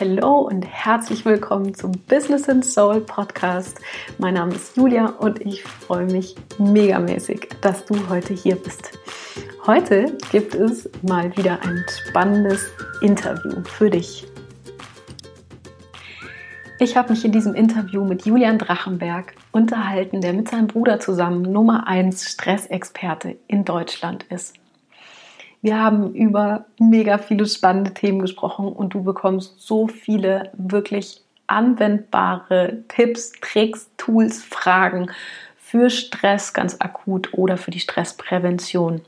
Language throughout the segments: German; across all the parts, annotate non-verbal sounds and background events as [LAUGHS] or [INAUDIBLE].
Hallo und herzlich willkommen zum Business and Soul Podcast. Mein Name ist Julia und ich freue mich megamäßig, dass du heute hier bist. Heute gibt es mal wieder ein spannendes Interview für dich. Ich habe mich in diesem Interview mit Julian Drachenberg unterhalten, der mit seinem Bruder zusammen Nummer 1 Stressexperte in Deutschland ist. Wir haben über mega viele spannende Themen gesprochen und du bekommst so viele wirklich anwendbare Tipps, Tricks, Tools, Fragen für Stress ganz akut oder für die Stressprävention.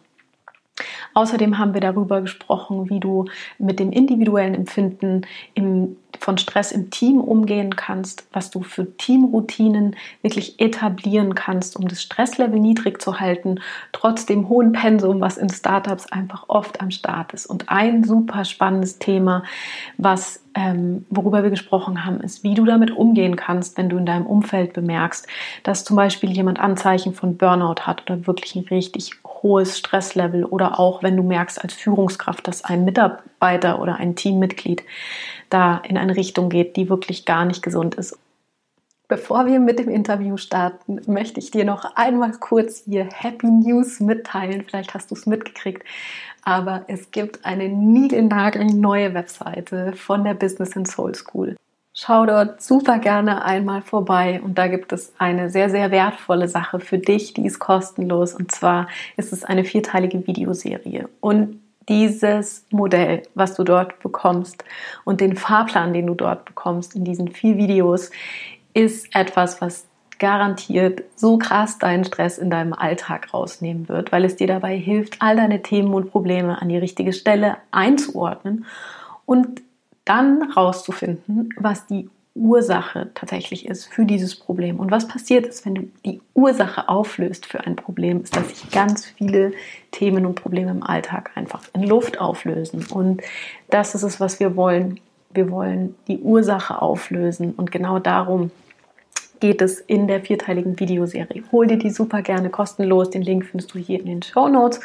Außerdem haben wir darüber gesprochen, wie du mit dem individuellen Empfinden im, von Stress im Team umgehen kannst, was du für Teamroutinen wirklich etablieren kannst, um das Stresslevel niedrig zu halten, trotz dem hohen Pensum, was in Startups einfach oft am Start ist. Und ein super spannendes Thema, was ähm, worüber wir gesprochen haben, ist, wie du damit umgehen kannst, wenn du in deinem Umfeld bemerkst, dass zum Beispiel jemand Anzeichen von Burnout hat oder wirklich ein richtig hohes Stresslevel oder auch wenn du merkst als Führungskraft, dass ein Mitarbeiter oder ein Teammitglied da in eine Richtung geht, die wirklich gar nicht gesund ist. Bevor wir mit dem Interview starten, möchte ich dir noch einmal kurz hier Happy News mitteilen. Vielleicht hast du es mitgekriegt, aber es gibt eine niegelnagelneue Webseite von der Business and Soul School. Schau dort super gerne einmal vorbei und da gibt es eine sehr, sehr wertvolle Sache für dich, die ist kostenlos und zwar ist es eine vierteilige Videoserie. Und dieses Modell, was du dort bekommst und den Fahrplan, den du dort bekommst in diesen vier Videos, ist etwas, was garantiert so krass deinen Stress in deinem Alltag rausnehmen wird, weil es dir dabei hilft, all deine Themen und Probleme an die richtige Stelle einzuordnen und dann rauszufinden, was die Ursache tatsächlich ist für dieses Problem. Und was passiert ist, wenn du die Ursache auflöst für ein Problem, ist, dass sich ganz viele Themen und Probleme im Alltag einfach in Luft auflösen. Und das ist es, was wir wollen. Wir wollen die Ursache auflösen. Und genau darum geht es in der vierteiligen Videoserie. Hol dir die super gerne kostenlos. Den Link findest du hier in den Show Notes.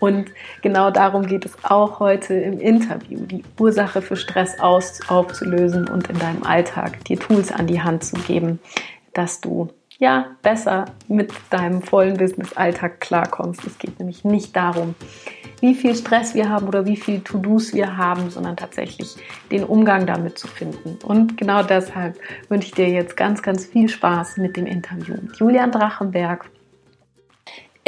Und genau darum geht es auch heute im Interview, die Ursache für Stress aufzulösen und in deinem Alltag dir Tools an die Hand zu geben, dass du ja besser mit deinem vollen Business-Alltag klarkommst. Es geht nämlich nicht darum, wie viel Stress wir haben oder wie viel To-Dos wir haben, sondern tatsächlich den Umgang damit zu finden. Und genau deshalb wünsche ich dir jetzt ganz, ganz viel Spaß mit dem Interview mit Julian Drachenberg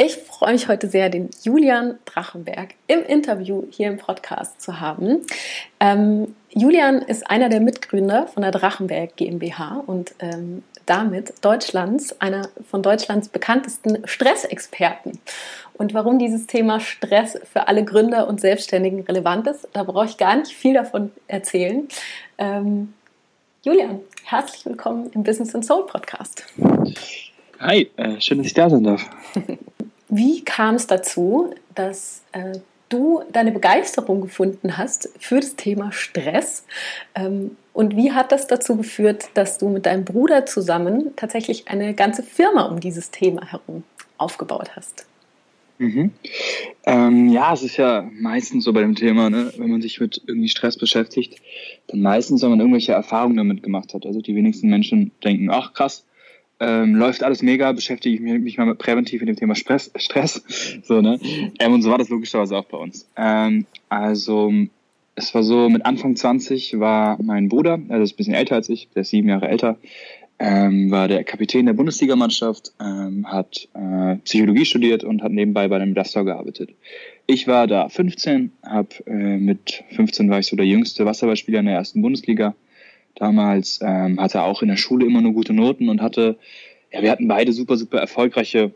ich freue mich heute sehr, den Julian Drachenberg im Interview hier im Podcast zu haben. Ähm, Julian ist einer der Mitgründer von der Drachenberg GmbH und ähm, damit Deutschlands, einer von Deutschlands bekanntesten Stressexperten. Und warum dieses Thema Stress für alle Gründer und Selbstständigen relevant ist, da brauche ich gar nicht viel davon erzählen. Ähm, Julian, herzlich willkommen im Business and Soul Podcast. Hi, äh, schön, dass ich da sein darf. [LAUGHS] Wie kam es dazu, dass äh, du deine Begeisterung gefunden hast für das Thema Stress? Ähm, und wie hat das dazu geführt, dass du mit deinem Bruder zusammen tatsächlich eine ganze Firma um dieses Thema herum aufgebaut hast? Mhm. Ähm, ja, es ist ja meistens so bei dem Thema, ne? wenn man sich mit irgendwie Stress beschäftigt, dann meistens, wenn man irgendwelche Erfahrungen damit gemacht hat. Also die wenigsten Menschen denken, ach krass, ähm, läuft alles mega, beschäftige ich mich mal präventiv mit dem Thema Stress. Stress so, ne? Ähm, und so war das logischerweise auch bei uns. Ähm, also, es war so, mit Anfang 20 war mein Bruder, also ist ein bisschen älter als ich, der ist sieben Jahre älter, ähm, war der Kapitän der Bundesligamannschaft, ähm, hat äh, Psychologie studiert und hat nebenbei bei einem Investor gearbeitet. Ich war da 15, hab, äh, mit 15 war ich so der jüngste Wasserballspieler in der ersten Bundesliga damals, ähm, hatte auch in der Schule immer nur gute Noten und hatte, ja, wir hatten beide super, super erfolgreiche,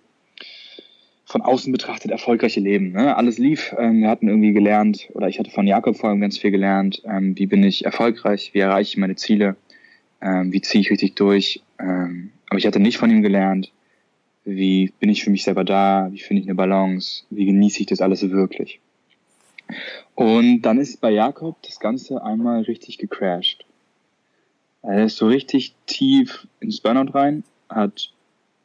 von außen betrachtet erfolgreiche Leben. Ne? Alles lief, ähm, wir hatten irgendwie gelernt, oder ich hatte von Jakob vor allem ganz viel gelernt, ähm, wie bin ich erfolgreich, wie erreiche ich meine Ziele, ähm, wie ziehe ich richtig durch. Ähm, aber ich hatte nicht von ihm gelernt, wie bin ich für mich selber da, wie finde ich eine Balance, wie genieße ich das alles wirklich. Und dann ist bei Jakob das Ganze einmal richtig gecrashed. Er ist so richtig tief ins Burnout rein, hat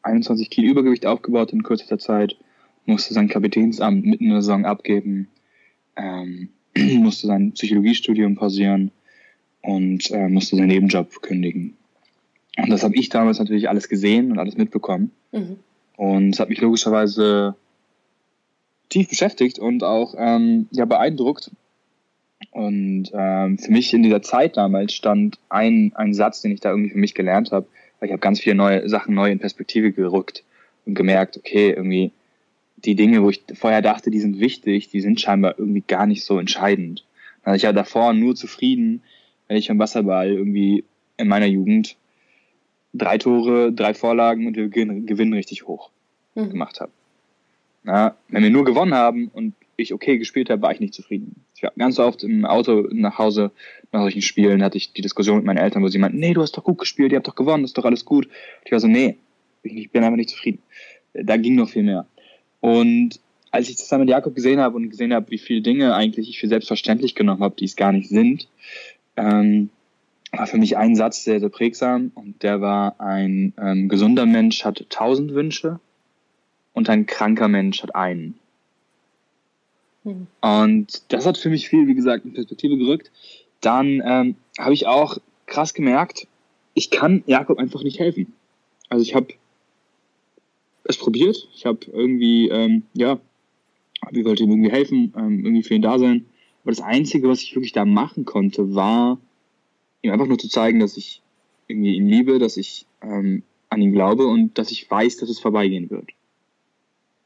21 Kilo Übergewicht aufgebaut in kürzester Zeit, musste sein Kapitänsamt mitten in der Saison abgeben, ähm, [CLEARS THROAT] musste sein Psychologiestudium pausieren und äh, musste seinen Nebenjob kündigen. Und das habe ich damals natürlich alles gesehen und alles mitbekommen. Mhm. Und es hat mich logischerweise tief beschäftigt und auch ähm, ja, beeindruckt. Und ähm, für mich in dieser Zeit damals stand ein, ein Satz, den ich da irgendwie für mich gelernt habe, weil ich habe ganz viele neue Sachen neu in Perspektive gerückt und gemerkt, okay, irgendwie die Dinge, wo ich vorher dachte, die sind wichtig, die sind scheinbar irgendwie gar nicht so entscheidend. Also ich war davor nur zufrieden, wenn ich am Wasserball irgendwie in meiner Jugend drei Tore, drei Vorlagen und wir gewinnen richtig hoch mhm. gemacht habe. Na, wenn wir nur gewonnen haben und ich okay gespielt habe, war ich nicht zufrieden. Ich war ganz oft im Auto nach Hause nach solchen Spielen hatte ich die Diskussion mit meinen Eltern, wo sie meinten, nee, du hast doch gut gespielt, ihr habt doch gewonnen, ist doch alles gut. Und ich war so, nee, ich bin einfach nicht zufrieden. Da ging noch viel mehr. Und als ich dann mit Jakob gesehen habe und gesehen habe, wie viele Dinge eigentlich ich für selbstverständlich genommen habe, die es gar nicht sind, ähm, war für mich ein Satz sehr, sehr prägsam und der war, ein ähm, gesunder Mensch hat tausend Wünsche und ein kranker Mensch hat einen. Hm. Und das hat für mich viel, wie gesagt, in Perspektive gerückt. Dann ähm, habe ich auch krass gemerkt, ich kann Jakob einfach nicht helfen. Also ich habe es probiert, ich habe irgendwie, ähm, ja, ich wollte ihm irgendwie helfen, ähm, irgendwie für ihn da sein. Aber das Einzige, was ich wirklich da machen konnte, war, ihm einfach nur zu zeigen, dass ich irgendwie ihn liebe, dass ich ähm, an ihn glaube und dass ich weiß, dass es vorbeigehen wird.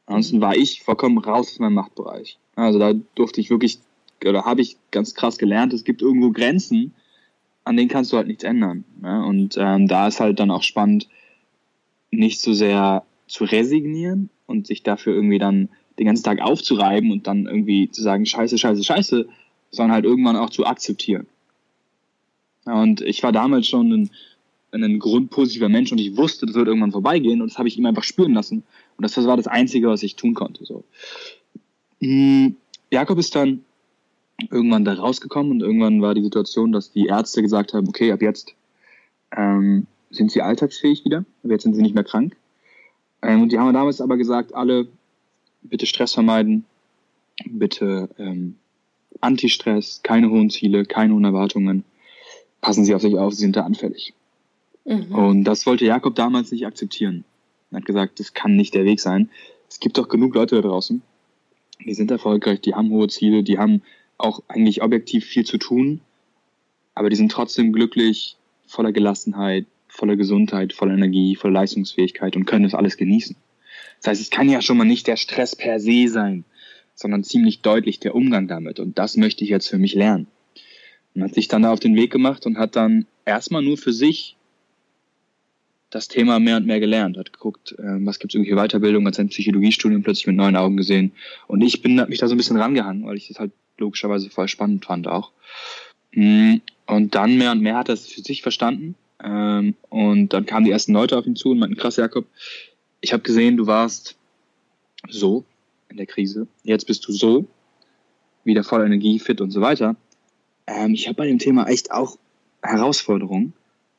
Ansonsten war ich vollkommen raus aus meinem Machtbereich. Also da durfte ich wirklich, oder habe ich ganz krass gelernt, es gibt irgendwo Grenzen, an denen kannst du halt nichts ändern. Ne? Und ähm, da ist halt dann auch spannend, nicht so sehr zu resignieren und sich dafür irgendwie dann den ganzen Tag aufzureiben und dann irgendwie zu sagen, scheiße, scheiße, scheiße, sondern halt irgendwann auch zu akzeptieren. Und ich war damals schon ein, ein grundpositiver Mensch und ich wusste, das wird irgendwann vorbeigehen und das habe ich ihm einfach spüren lassen. Und das war das Einzige, was ich tun konnte. So. Hm, Jakob ist dann irgendwann da rausgekommen und irgendwann war die Situation, dass die Ärzte gesagt haben, okay, ab jetzt ähm, sind sie alltagsfähig wieder, ab jetzt sind sie nicht mehr krank. Ähm, und die haben damals aber gesagt, alle bitte Stress vermeiden, bitte ähm, Anti-Stress, keine hohen Ziele, keine hohen Erwartungen, passen Sie auf sich auf, Sie sind da anfällig. Mhm. Und das wollte Jakob damals nicht akzeptieren. Er hat gesagt, das kann nicht der Weg sein. Es gibt doch genug Leute da draußen, die sind erfolgreich, die haben hohe Ziele, die haben auch eigentlich objektiv viel zu tun, aber die sind trotzdem glücklich, voller Gelassenheit, voller Gesundheit, voller Energie, voller Leistungsfähigkeit und können das alles genießen. Das heißt, es kann ja schon mal nicht der Stress per se sein, sondern ziemlich deutlich der Umgang damit. Und das möchte ich jetzt für mich lernen. Und hat sich dann da auf den Weg gemacht und hat dann erstmal nur für sich das Thema mehr und mehr gelernt, hat geguckt, äh, was gibt es irgendwie Weiterbildung, hat sein Psychologiestudium plötzlich mit neuen Augen gesehen. Und ich bin mich da so ein bisschen rangehangen, weil ich das halt logischerweise voll spannend fand auch. Mm, und dann mehr und mehr hat er es für sich verstanden. Ähm, und dann kamen die ersten Leute auf ihn zu und meinten, krass, Jakob, ich habe gesehen, du warst so in der Krise, jetzt bist du so, wieder voller Energie, fit und so weiter. Ähm, ich habe bei dem Thema echt auch Herausforderungen.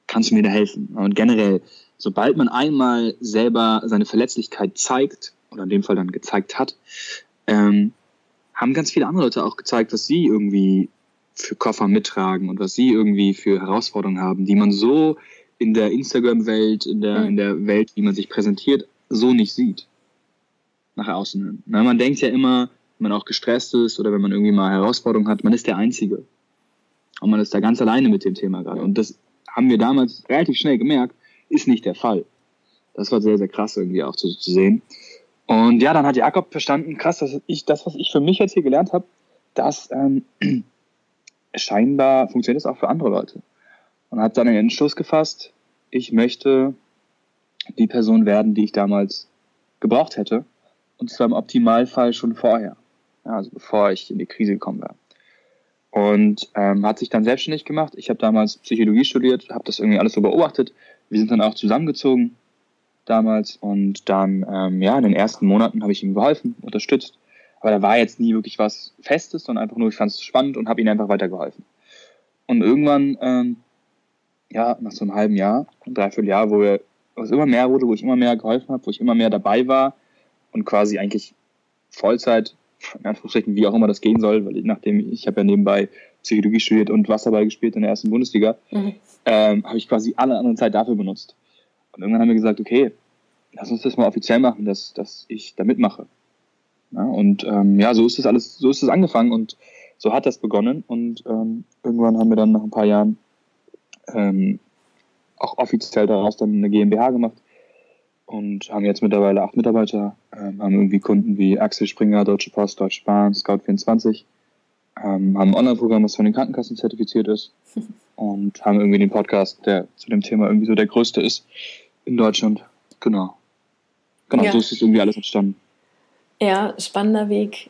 Kannst du mir da helfen? Und generell, sobald man einmal selber seine Verletzlichkeit zeigt, oder in dem Fall dann gezeigt hat, ähm, haben ganz viele andere Leute auch gezeigt, was sie irgendwie für Koffer mittragen und was sie irgendwie für Herausforderungen haben, die man so in der Instagram-Welt, in der, mhm. in der Welt, wie man sich präsentiert, so nicht sieht. Nach außen hin. Na, man denkt ja immer, wenn man auch gestresst ist oder wenn man irgendwie mal Herausforderungen hat, man ist der Einzige. Und man ist da ganz alleine mit dem Thema gerade. Und das haben wir damals relativ schnell gemerkt, ist nicht der Fall. Das war sehr, sehr krass irgendwie auch zu, zu sehen. Und ja, dann hat Jakob verstanden, krass, dass ich, das, was ich für mich jetzt hier gelernt habe, dass ähm, [CLEARS THROAT] scheinbar funktioniert das auch für andere Leute. Und hat dann den Entschluss gefasst, ich möchte die Person werden, die ich damals gebraucht hätte. Und zwar im Optimalfall schon vorher. Ja, also bevor ich in die Krise gekommen wäre. Und ähm, hat sich dann selbstständig gemacht. Ich habe damals Psychologie studiert, habe das irgendwie alles so beobachtet. Wir sind dann auch zusammengezogen damals und dann, ähm, ja, in den ersten Monaten habe ich ihm geholfen, unterstützt. Aber da war jetzt nie wirklich was Festes, sondern einfach nur, ich fand es spannend und habe ihm einfach weitergeholfen. Und irgendwann, ähm, ja, nach so einem halben Jahr, ein Dreivierteljahr, wo wir wo es immer mehr wurde, wo ich immer mehr geholfen habe, wo ich immer mehr dabei war und quasi eigentlich Vollzeit, in Anführungsstrichen, wie auch immer das gehen soll, weil ich, nachdem ich habe ja nebenbei Psychologie studiert und Wasserball gespielt in der ersten Bundesliga, mhm. ähm, habe ich quasi alle andere Zeit dafür benutzt. Und irgendwann haben wir gesagt, okay, lass uns das mal offiziell machen, dass, dass ich da mitmache. Ja, und ähm, ja, so ist das alles, so ist es angefangen und so hat das begonnen. Und ähm, irgendwann haben wir dann nach ein paar Jahren ähm, auch offiziell daraus dann eine GmbH gemacht und haben jetzt mittlerweile acht Mitarbeiter, ähm, haben irgendwie Kunden wie Axel Springer, Deutsche Post, Deutsche Bahn, Scout24, ähm, haben ein Online-Programm, das von den Krankenkassen zertifiziert ist [LAUGHS] und haben irgendwie den Podcast, der zu dem Thema irgendwie so der größte ist in Deutschland. Genau. Genau, ja. so ist es irgendwie alles entstanden. Ja, spannender Weg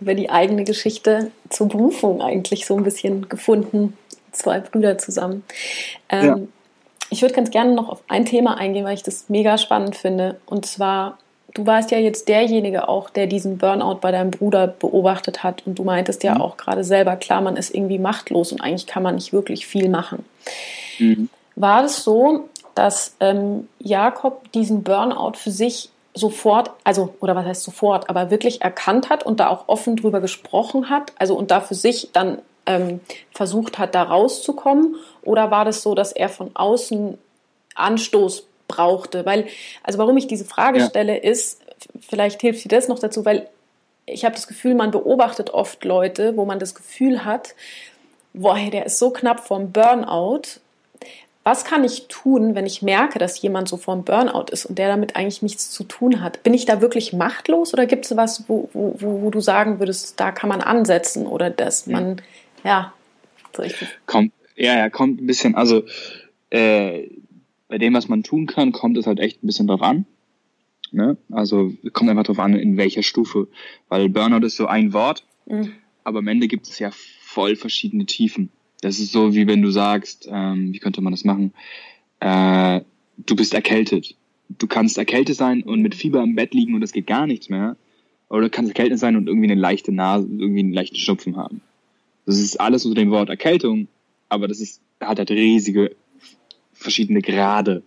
über die eigene Geschichte zur Berufung eigentlich so ein bisschen gefunden. Zwei Brüder zusammen. Ähm, ja. Ich würde ganz gerne noch auf ein Thema eingehen, weil ich das mega spannend finde. Und zwar, du warst ja jetzt derjenige auch, der diesen Burnout bei deinem Bruder beobachtet hat. Und du meintest ja mhm. auch gerade selber, klar, man ist irgendwie machtlos und eigentlich kann man nicht wirklich viel machen. Mhm. War es so, dass ähm, Jakob diesen Burnout für sich sofort, also, oder was heißt sofort, aber wirklich erkannt hat und da auch offen drüber gesprochen hat, also und da für sich dann ähm, versucht hat, da rauszukommen? Oder war das so, dass er von außen Anstoß brauchte? Weil, also warum ich diese Frage ja. stelle, ist, vielleicht hilft dir das noch dazu, weil ich habe das Gefühl, man beobachtet oft Leute, wo man das Gefühl hat, boah, der ist so knapp vom Burnout. Was kann ich tun, wenn ich merke, dass jemand so vom Burnout ist und der damit eigentlich nichts zu tun hat? Bin ich da wirklich machtlos oder gibt es was, wo, wo, wo, du sagen würdest, da kann man ansetzen oder dass man ja, so richtig. Kommt, ja, ja, kommt ein bisschen, also äh, bei dem, was man tun kann, kommt es halt echt ein bisschen drauf an. Ne? Also kommt einfach drauf an, in welcher Stufe. Weil Burnout ist so ein Wort, mhm. aber am Ende gibt es ja voll verschiedene Tiefen. Das ist so, wie wenn du sagst, ähm, wie könnte man das machen? Äh, du bist erkältet. Du kannst erkältet sein und mit Fieber im Bett liegen und es geht gar nichts mehr. Oder du kannst erkältet sein und irgendwie eine leichte Nase, irgendwie einen leichten Schnupfen haben. Das ist alles unter dem Wort Erkältung, aber das ist, hat halt riesige verschiedene Grade.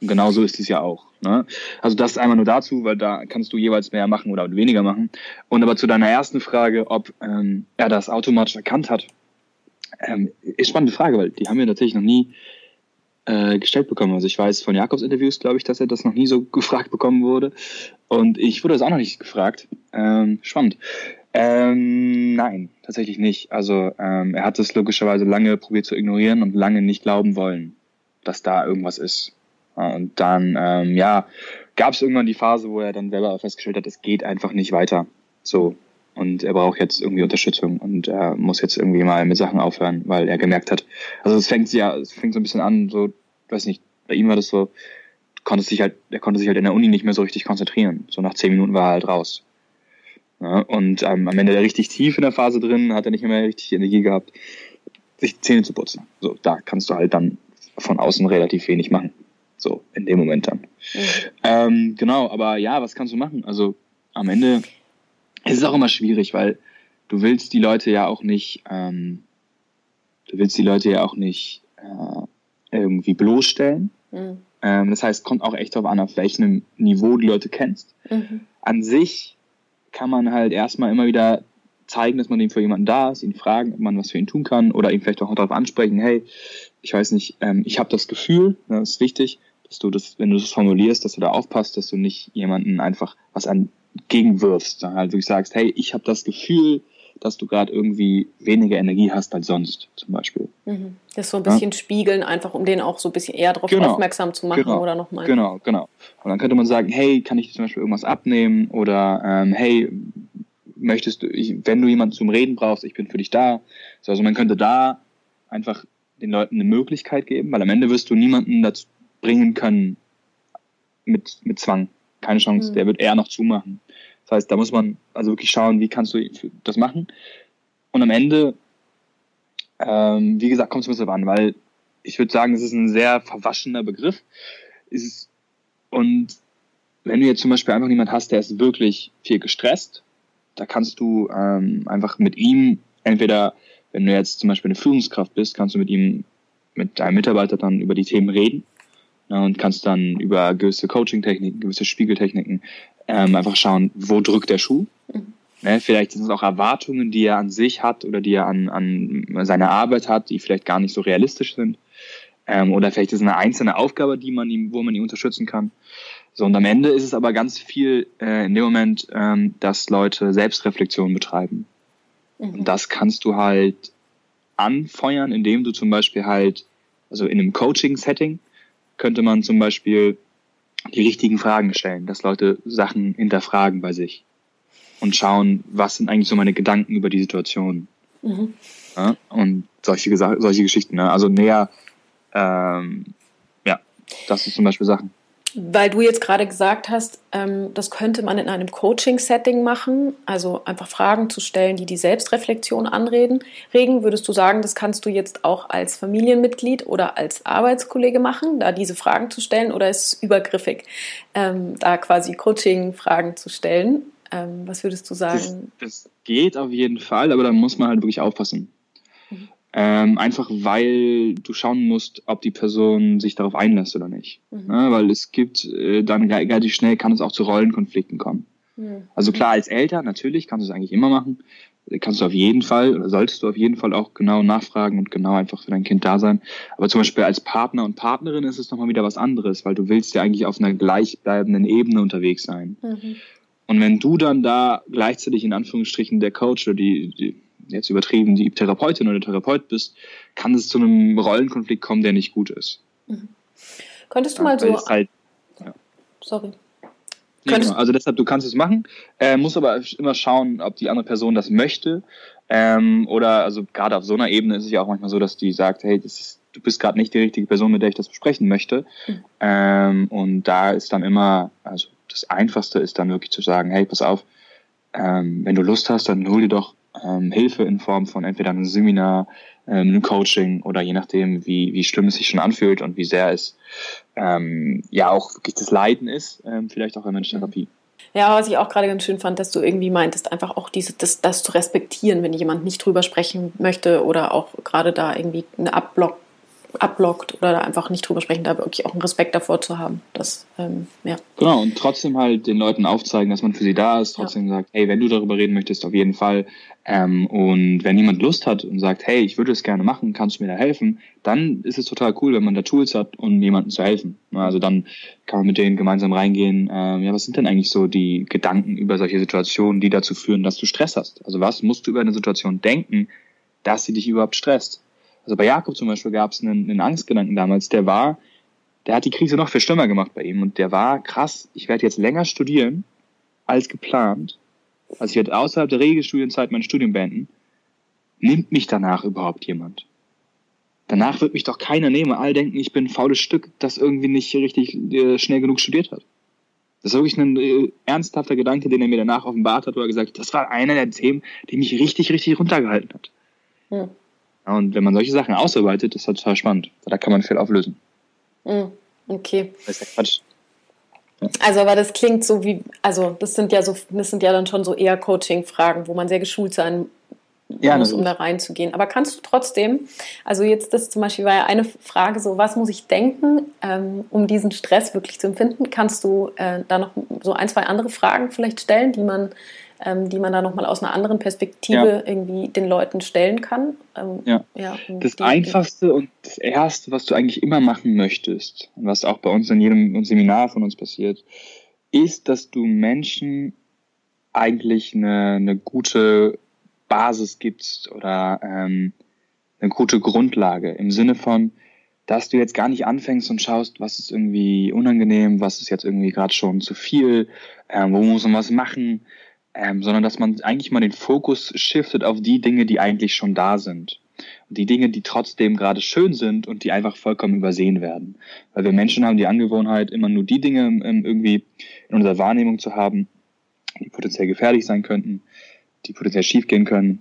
Und genau so ist es ja auch. Ne? Also das einmal nur dazu, weil da kannst du jeweils mehr machen oder weniger machen. Und aber zu deiner ersten Frage, ob ähm, er das automatisch erkannt hat, ähm, ist spannende Frage, weil die haben wir tatsächlich noch nie äh, gestellt bekommen. Also ich weiß von Jakobs Interviews, glaube ich, dass er das noch nie so [LAUGHS] gefragt bekommen wurde. Und ich wurde das auch noch nicht gefragt. Ähm, spannend. Ähm, nein, tatsächlich nicht. Also ähm, er hat es logischerweise lange probiert zu ignorieren und lange nicht glauben wollen, dass da irgendwas ist. Und dann, ähm, ja, gab es irgendwann die Phase, wo er dann selber festgestellt hat, es geht einfach nicht weiter. So. Und er braucht jetzt irgendwie Unterstützung und er muss jetzt irgendwie mal mit Sachen aufhören, weil er gemerkt hat, also es fängt ja, es fängt so ein bisschen an, so, weiß nicht, bei ihm war das so, konnte sich halt, er konnte sich halt in der Uni nicht mehr so richtig konzentrieren. So nach zehn Minuten war er halt raus. Ja, und ähm, am Ende der richtig tief in der Phase drin hat er nicht mehr richtig Energie gehabt, sich die Zähne zu putzen. So, da kannst du halt dann von außen relativ wenig machen. So, in dem Moment dann. Mhm. Ähm, genau, aber ja, was kannst du machen? Also am Ende ist es auch immer schwierig, weil du willst die Leute ja auch nicht, ähm, du willst die Leute ja auch nicht äh, irgendwie bloßstellen. Mhm. Ähm, das heißt, kommt auch echt darauf an, auf welchem Niveau die Leute kennst. Mhm. An sich kann man halt erstmal immer wieder zeigen, dass man ihm für jemanden da ist, ihn fragen, ob man was für ihn tun kann oder ihn vielleicht auch darauf ansprechen, hey, ich weiß nicht, ähm, ich habe das Gefühl, ne, das ist wichtig, dass du das, wenn du das formulierst, dass du da aufpasst, dass du nicht jemanden einfach was entgegenwirfst, sondern halt wirklich sagst, hey, ich habe das Gefühl, dass du gerade irgendwie weniger Energie hast als sonst, zum Beispiel. Mhm. Das so ein bisschen ja? spiegeln, einfach um den auch so ein bisschen eher darauf genau. aufmerksam zu machen genau. oder nochmal. Genau, genau. Und dann könnte man sagen, hey, kann ich zum Beispiel irgendwas abnehmen oder ähm, hey, möchtest du, ich, wenn du jemanden zum Reden brauchst, ich bin für dich da. Also man könnte da einfach den Leuten eine Möglichkeit geben, weil am Ende wirst du niemanden dazu bringen können mit, mit Zwang. Keine Chance, mhm. der wird eher noch zumachen. Das heißt, da muss man also wirklich schauen, wie kannst du das machen. Und am Ende, ähm, wie gesagt, kommt es ein bisschen an, weil ich würde sagen, es ist ein sehr verwaschener Begriff. Ist, und wenn du jetzt zum Beispiel einfach jemand hast, der ist wirklich viel gestresst, da kannst du ähm, einfach mit ihm entweder, wenn du jetzt zum Beispiel eine Führungskraft bist, kannst du mit ihm, mit deinem Mitarbeiter dann über die Themen reden ja, und kannst dann über gewisse Coaching-Techniken, gewisse Spiegeltechniken ähm, einfach schauen, wo drückt der Schuh. Mhm. Ne, vielleicht sind es auch Erwartungen, die er an sich hat oder die er an, an seine Arbeit hat, die vielleicht gar nicht so realistisch sind. Ähm, oder vielleicht ist es eine einzelne Aufgabe, die man ihm, wo man ihn unterstützen kann. So, und am Ende ist es aber ganz viel äh, in dem Moment, ähm, dass Leute Selbstreflexion betreiben. Mhm. Und das kannst du halt anfeuern, indem du zum Beispiel halt, also in einem Coaching-Setting könnte man zum Beispiel die richtigen Fragen stellen, dass Leute Sachen hinterfragen bei sich und schauen, was sind eigentlich so meine Gedanken über die Situation. Mhm. Ja, und solche, solche Geschichten. Ne? Also näher, ähm, ja, das ist zum Beispiel Sachen. Weil du jetzt gerade gesagt hast, ähm, das könnte man in einem Coaching-Setting machen, also einfach Fragen zu stellen, die die Selbstreflexion anregen. Regen, würdest du sagen, das kannst du jetzt auch als Familienmitglied oder als Arbeitskollege machen, da diese Fragen zu stellen, oder ist es übergriffig, ähm, da quasi Coaching-Fragen zu stellen? Ähm, was würdest du sagen? Das, das, geht auf jeden Fall, aber da muss man halt wirklich aufpassen. Ähm, einfach weil du schauen musst, ob die Person sich darauf einlässt oder nicht. Mhm. Ja, weil es gibt äh, dann relativ schnell kann es auch zu Rollenkonflikten kommen. Mhm. Also klar, als Eltern natürlich kannst du es eigentlich immer machen. Kannst du auf jeden Fall, oder solltest du auf jeden Fall auch genau nachfragen und genau einfach für dein Kind da sein. Aber zum Beispiel als Partner und Partnerin ist es nochmal wieder was anderes, weil du willst ja eigentlich auf einer gleichbleibenden Ebene unterwegs sein. Mhm. Und wenn du dann da gleichzeitig in Anführungsstrichen der Coach oder die, die jetzt übertrieben die Therapeutin oder Therapeut bist, kann es zu einem Rollenkonflikt kommen, der nicht gut ist. Mhm. Könntest du ja, mal so. Halt, ja. Sorry. Ja, genau. Also deshalb, du kannst es machen, äh, musst aber immer schauen, ob die andere Person das möchte. Ähm, oder also gerade auf so einer Ebene ist es ja auch manchmal so, dass die sagt, hey, ist, du bist gerade nicht die richtige Person, mit der ich das besprechen möchte. Mhm. Ähm, und da ist dann immer, also das Einfachste ist dann wirklich zu sagen, hey, pass auf, ähm, wenn du Lust hast, dann hol dir doch ähm, Hilfe in Form von entweder einem Seminar, ähm, einem Coaching oder je nachdem, wie, wie schlimm es sich schon anfühlt und wie sehr es ähm, ja auch wirklich das Leiden ist, ähm, vielleicht auch in Menschentherapie. Ja, was ich auch gerade ganz schön fand, dass du irgendwie meintest, einfach auch diese, das, das zu respektieren, wenn jemand nicht drüber sprechen möchte oder auch gerade da irgendwie eine Abblock abblockt oder da einfach nicht drüber sprechen, da wirklich auch einen Respekt davor zu haben. Das, ähm, ja. Genau, und trotzdem halt den Leuten aufzeigen, dass man für sie da ist, trotzdem ja. sagt, hey, wenn du darüber reden möchtest, auf jeden Fall. Ähm, und wenn jemand Lust hat und sagt, hey, ich würde es gerne machen, kannst du mir da helfen, dann ist es total cool, wenn man da Tools hat, um jemandem zu helfen. Also dann kann man mit denen gemeinsam reingehen, ähm, ja, was sind denn eigentlich so die Gedanken über solche Situationen, die dazu führen, dass du Stress hast? Also was musst du über eine Situation denken, dass sie dich überhaupt stresst? Also bei Jakob zum Beispiel gab es einen, einen Angstgedanken damals, der war, der hat die Krise noch viel schlimmer gemacht bei ihm und der war krass, ich werde jetzt länger studieren als geplant. Also ich werde außerhalb der Regelstudienzeit mein Studium beenden. Nimmt mich danach überhaupt jemand? Danach wird mich doch keiner nehmen. All denken, ich bin ein faules Stück, das irgendwie nicht richtig äh, schnell genug studiert hat. Das ist wirklich ein äh, ernsthafter Gedanke, den er mir danach offenbart hat, wo er gesagt hat, das war einer der Themen, die mich richtig, richtig runtergehalten hat. Ja. Und wenn man solche Sachen ausarbeitet, ist das total spannend. Da kann man viel auflösen. Hm, okay. Das ist ja Quatsch. Also, aber das klingt so wie, also das sind ja so, das sind ja dann schon so eher Coaching-Fragen, wo man sehr geschult sein ja, muss, um da reinzugehen. Aber kannst du trotzdem, also jetzt das zum Beispiel war ja eine Frage so, was muss ich denken, ähm, um diesen Stress wirklich zu empfinden? Kannst du äh, da noch so ein, zwei andere Fragen vielleicht stellen, die man ähm, die man da nochmal aus einer anderen Perspektive ja. irgendwie den Leuten stellen kann. Ähm, ja. ja das die, Einfachste und das Erste, was du eigentlich immer machen möchtest, und was auch bei uns in jedem Seminar von uns passiert, ist, dass du Menschen eigentlich eine, eine gute Basis gibst oder ähm, eine gute Grundlage im Sinne von, dass du jetzt gar nicht anfängst und schaust, was ist irgendwie unangenehm, was ist jetzt irgendwie gerade schon zu viel, äh, wo muss man was machen, ähm, sondern dass man eigentlich mal den Fokus shiftet auf die Dinge, die eigentlich schon da sind. die Dinge, die trotzdem gerade schön sind und die einfach vollkommen übersehen werden. Weil wir Menschen haben die Angewohnheit, immer nur die Dinge ähm, irgendwie in unserer Wahrnehmung zu haben, die potenziell gefährlich sein könnten, die potenziell schiefgehen können,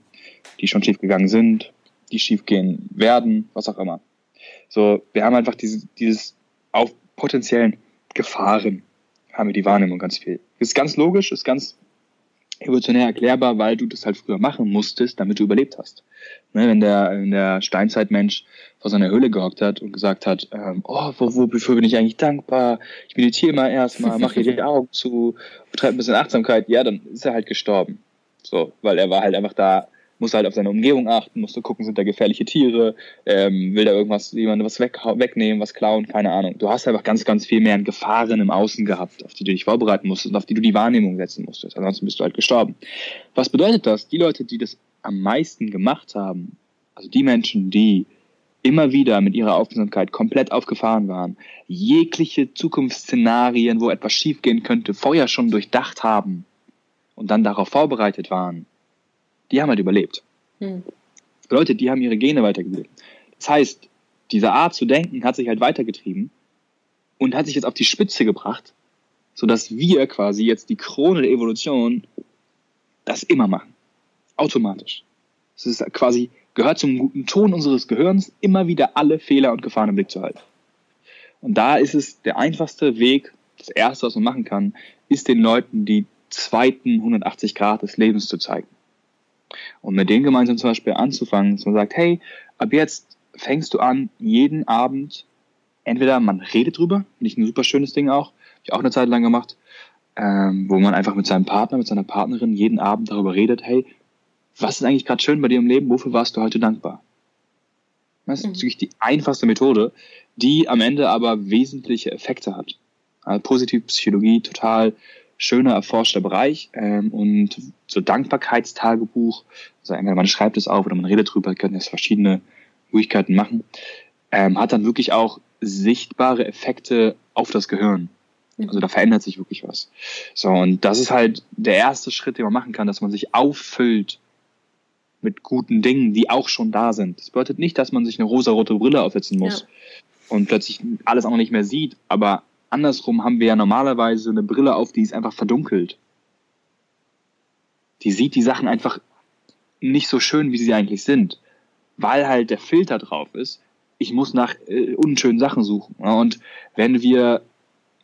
die schon schiefgegangen sind, die schiefgehen werden, was auch immer. So, wir haben einfach dieses, dieses auf potenziellen Gefahren haben wir die Wahrnehmung ganz viel. Ist ganz logisch, ist ganz evolutionär erklärbar, weil du das halt früher machen musstest, damit du überlebt hast. Ne, wenn der, wenn der Steinzeitmensch vor seiner Höhle gehockt hat und gesagt hat, ähm, oh, wo, wofür bin ich eigentlich dankbar? Ich meditiere mal erstmal, [LAUGHS] mache hier die Augen zu, betreibe ein bisschen Achtsamkeit, ja, dann ist er halt gestorben. So, weil er war halt einfach da, musste halt auf seine Umgebung achten, musste gucken, sind da gefährliche Tiere, ähm, will da irgendwas, jemand was weg, wegnehmen, was klauen, keine Ahnung. Du hast einfach ganz, ganz viel mehr an Gefahren im Außen gehabt, auf die du dich vorbereiten musstest und auf die du die Wahrnehmung setzen musstest. Ansonsten bist du halt gestorben. Was bedeutet das? Die Leute, die das am meisten gemacht haben, also die Menschen, die immer wieder mit ihrer Aufmerksamkeit komplett aufgefahren waren, jegliche Zukunftsszenarien, wo etwas schiefgehen könnte, vorher schon durchdacht haben und dann darauf vorbereitet waren, die haben halt überlebt. Hm. Bedeutet, die haben ihre Gene weitergebildet. Das heißt, diese Art zu denken hat sich halt weitergetrieben und hat sich jetzt auf die Spitze gebracht, sodass wir quasi jetzt die Krone der Evolution das immer machen. Automatisch. Es ist quasi gehört zum guten Ton unseres Gehirns, immer wieder alle Fehler und Gefahren im Blick zu halten. Und da ist es der einfachste Weg, das erste, was man machen kann, ist den Leuten die zweiten 180 Grad des Lebens zu zeigen. Und mit denen gemeinsam zum Beispiel anzufangen, dass man sagt, hey, ab jetzt fängst du an, jeden Abend, entweder man redet drüber, nicht ein super schönes Ding auch, habe ich auch eine Zeit lang gemacht, ähm, wo man einfach mit seinem Partner, mit seiner Partnerin jeden Abend darüber redet, hey, was ist eigentlich gerade schön bei dir im Leben? Wofür warst du heute dankbar? Das ist mhm. natürlich die einfachste Methode, die am Ende aber wesentliche Effekte hat. Also positive Psychologie, total schöner, erforschter Bereich ähm, und so Dankbarkeitstagebuch, also entweder man schreibt es auf oder man redet drüber, können jetzt verschiedene Möglichkeiten machen, ähm, hat dann wirklich auch sichtbare Effekte auf das Gehirn. Also da verändert sich wirklich was. So, und das ist halt der erste Schritt, den man machen kann, dass man sich auffüllt mit guten Dingen, die auch schon da sind. Das bedeutet nicht, dass man sich eine rosa-rote Brille aufsetzen muss ja. und plötzlich alles auch nicht mehr sieht, aber andersrum haben wir ja normalerweise eine Brille auf, die ist einfach verdunkelt. Die sieht die Sachen einfach nicht so schön, wie sie eigentlich sind, weil halt der Filter drauf ist. Ich muss nach äh, unschönen Sachen suchen. Und wenn wir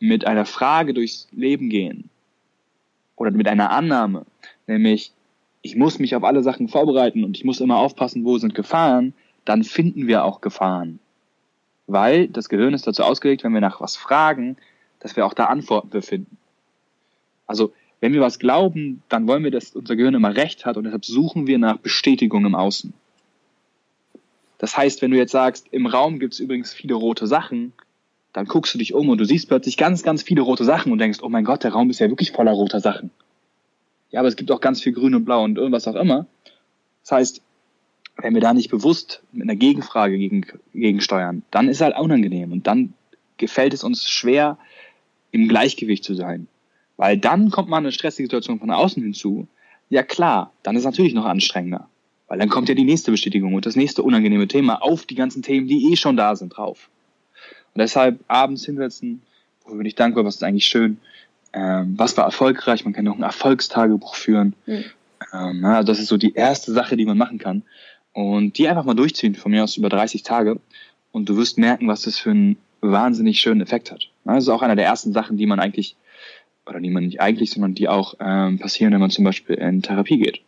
mit einer Frage durchs Leben gehen oder mit einer Annahme, nämlich ich muss mich auf alle Sachen vorbereiten und ich muss immer aufpassen, wo sind Gefahren, dann finden wir auch Gefahren. Weil das Gehirn ist dazu ausgelegt, wenn wir nach was fragen, dass wir auch da Antworten befinden. Also, wenn wir was glauben, dann wollen wir, dass unser Gehirn immer recht hat und deshalb suchen wir nach Bestätigung im Außen. Das heißt, wenn du jetzt sagst, im Raum gibt es übrigens viele rote Sachen, dann guckst du dich um und du siehst plötzlich ganz, ganz viele rote Sachen und denkst, oh mein Gott, der Raum ist ja wirklich voller roter Sachen. Ja, aber es gibt auch ganz viel Grün und Blau und irgendwas auch immer. Das heißt, wenn wir da nicht bewusst mit einer Gegenfrage gegen, gegensteuern, dann ist halt unangenehm und dann gefällt es uns schwer, im Gleichgewicht zu sein. Weil dann kommt mal eine stressige Situation von außen hinzu. Ja klar, dann ist es natürlich noch anstrengender. Weil dann kommt ja die nächste Bestätigung und das nächste unangenehme Thema auf die ganzen Themen, die eh schon da sind, drauf. Und deshalb abends hinsetzen, wo bin ich dankbar, was ist eigentlich schön, ähm, was war erfolgreich, man kann auch ein Erfolgstagebuch führen. Mhm. Ähm, na, das ist so die erste Sache, die man machen kann. Und die einfach mal durchziehen, von mir aus über 30 Tage. Und du wirst merken, was das für einen wahnsinnig schönen Effekt hat. Das ist auch einer der ersten Sachen, die man eigentlich, oder die man nicht eigentlich, sondern die auch ähm, passieren, wenn man zum Beispiel in Therapie geht.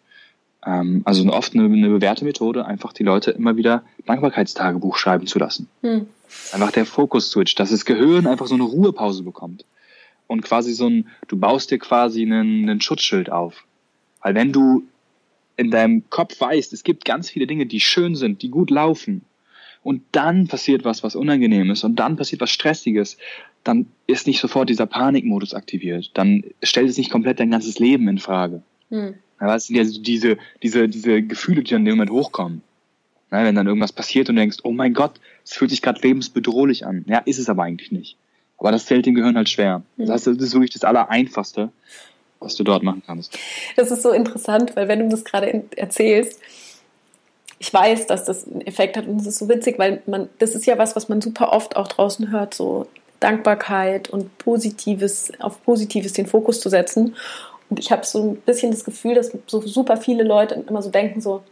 Ähm, also oft eine, eine bewährte Methode, einfach die Leute immer wieder Dankbarkeitstagebuch schreiben zu lassen. Hm. Einfach der Fokus-Switch, dass das Gehirn einfach so eine Ruhepause bekommt und quasi so ein, du baust dir quasi einen, einen Schutzschild auf. Weil wenn du in deinem Kopf weißt, es gibt ganz viele Dinge, die schön sind, die gut laufen, und dann passiert was, was unangenehm ist, und dann passiert was Stressiges, dann ist nicht sofort dieser Panikmodus aktiviert. Dann stellt es nicht komplett dein ganzes Leben in Frage. Hm. Ja, es sind ja diese, diese, diese Gefühle, die an dem Moment hochkommen. Ja, wenn dann irgendwas passiert und du denkst, oh mein Gott, es fühlt sich gerade lebensbedrohlich an. Ja, ist es aber eigentlich nicht. Aber das fällt dem Gehirn halt schwer. Das heißt, das ist wirklich das Allereinfachste, was du dort machen kannst. Das ist so interessant, weil wenn du das gerade erzählst, ich weiß, dass das einen Effekt hat und es ist so witzig, weil man, das ist ja was, was man super oft auch draußen hört, so Dankbarkeit und Positives, auf Positives den Fokus zu setzen. Und ich habe so ein bisschen das Gefühl, dass so super viele Leute immer so denken, so,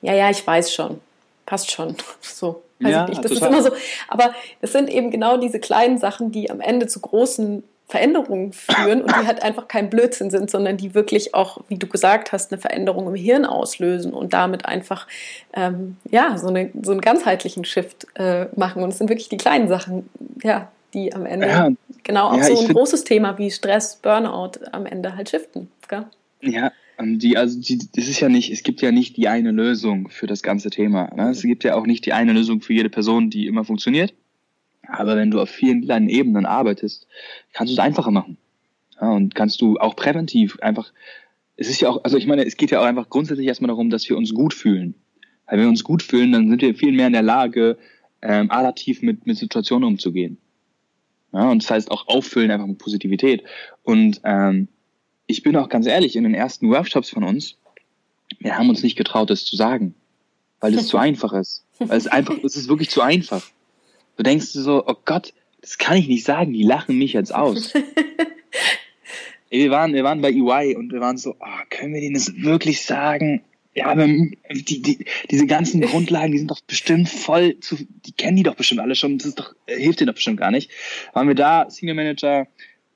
ja, ja, ich weiß schon, passt schon, [LAUGHS] so. Weiß ja, ich nicht. Das total. ist immer so. Aber es sind eben genau diese kleinen Sachen, die am Ende zu großen Veränderungen führen und die halt einfach kein Blödsinn sind, sondern die wirklich auch, wie du gesagt hast, eine Veränderung im Hirn auslösen und damit einfach ähm, ja so, eine, so einen ganzheitlichen Shift äh, machen. Und es sind wirklich die kleinen Sachen, ja, die am Ende ja, genau auch ja, so ein großes Thema wie Stress, Burnout am Ende halt shiften. Gell? Ja, die, also die, das ist ja nicht, es gibt ja nicht die eine Lösung für das ganze Thema. Ne? Es gibt ja auch nicht die eine Lösung für jede Person, die immer funktioniert. Aber wenn du auf vielen kleinen Ebenen arbeitest, kannst du es einfacher machen. Ja, und kannst du auch präventiv einfach, es ist ja auch, also ich meine, es geht ja auch einfach grundsätzlich erstmal darum, dass wir uns gut fühlen. Weil wenn wir uns gut fühlen, dann sind wir viel mehr in der Lage, ähm, adaptiv mit, mit Situationen umzugehen. Ja, und das heißt auch auffüllen einfach mit Positivität. Und ähm, ich bin auch ganz ehrlich, in den ersten Workshops von uns, wir haben uns nicht getraut, das zu sagen, weil es [LAUGHS] zu einfach ist. Weil es einfach, es ist wirklich zu einfach. Du denkst so, oh Gott, das kann ich nicht sagen, die lachen mich jetzt aus. [LAUGHS] wir waren, wir waren bei EY und wir waren so, oh, können wir denen das wirklich sagen? Ja, aber die, die, diese ganzen Grundlagen, die sind doch bestimmt voll zu, die kennen die doch bestimmt alle schon, das doch, hilft denen doch bestimmt gar nicht. Waren wir da, Senior Manager,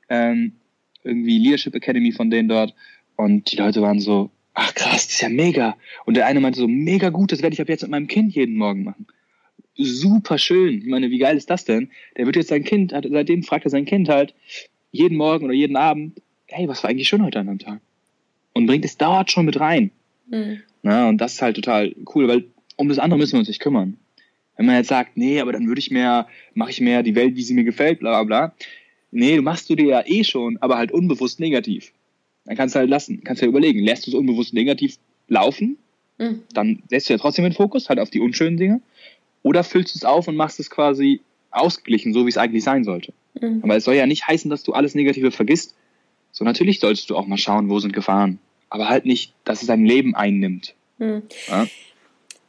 ähm, irgendwie Leadership Academy von denen dort. Und die Leute waren so, ach krass, das ist ja mega. Und der eine meinte so, mega gut, das werde ich ab jetzt mit meinem Kind jeden Morgen machen. Super schön. Ich meine, wie geil ist das denn? Der wird jetzt sein Kind, seitdem fragt er sein Kind halt jeden Morgen oder jeden Abend, hey, was war eigentlich schön heute an dem Tag? Und bringt es dort schon mit rein. Mhm. Na, und das ist halt total cool, weil um das andere müssen wir uns nicht kümmern. Wenn man jetzt sagt, nee, aber dann würde ich mehr, mache ich mehr die Welt, wie sie mir gefällt, bla bla bla, Nee, du machst du dir ja eh schon, aber halt unbewusst negativ. Dann kannst du halt lassen, kannst du ja überlegen, lässt du es unbewusst negativ laufen, mhm. dann setzt du ja trotzdem den Fokus halt auf die unschönen Dinge. Oder füllst du es auf und machst es quasi ausgeglichen, so wie es eigentlich sein sollte. Mhm. Aber es soll ja nicht heißen, dass du alles Negative vergisst. So natürlich solltest du auch mal schauen, wo sind Gefahren. Aber halt nicht, dass es dein Leben einnimmt. Mhm. Ja?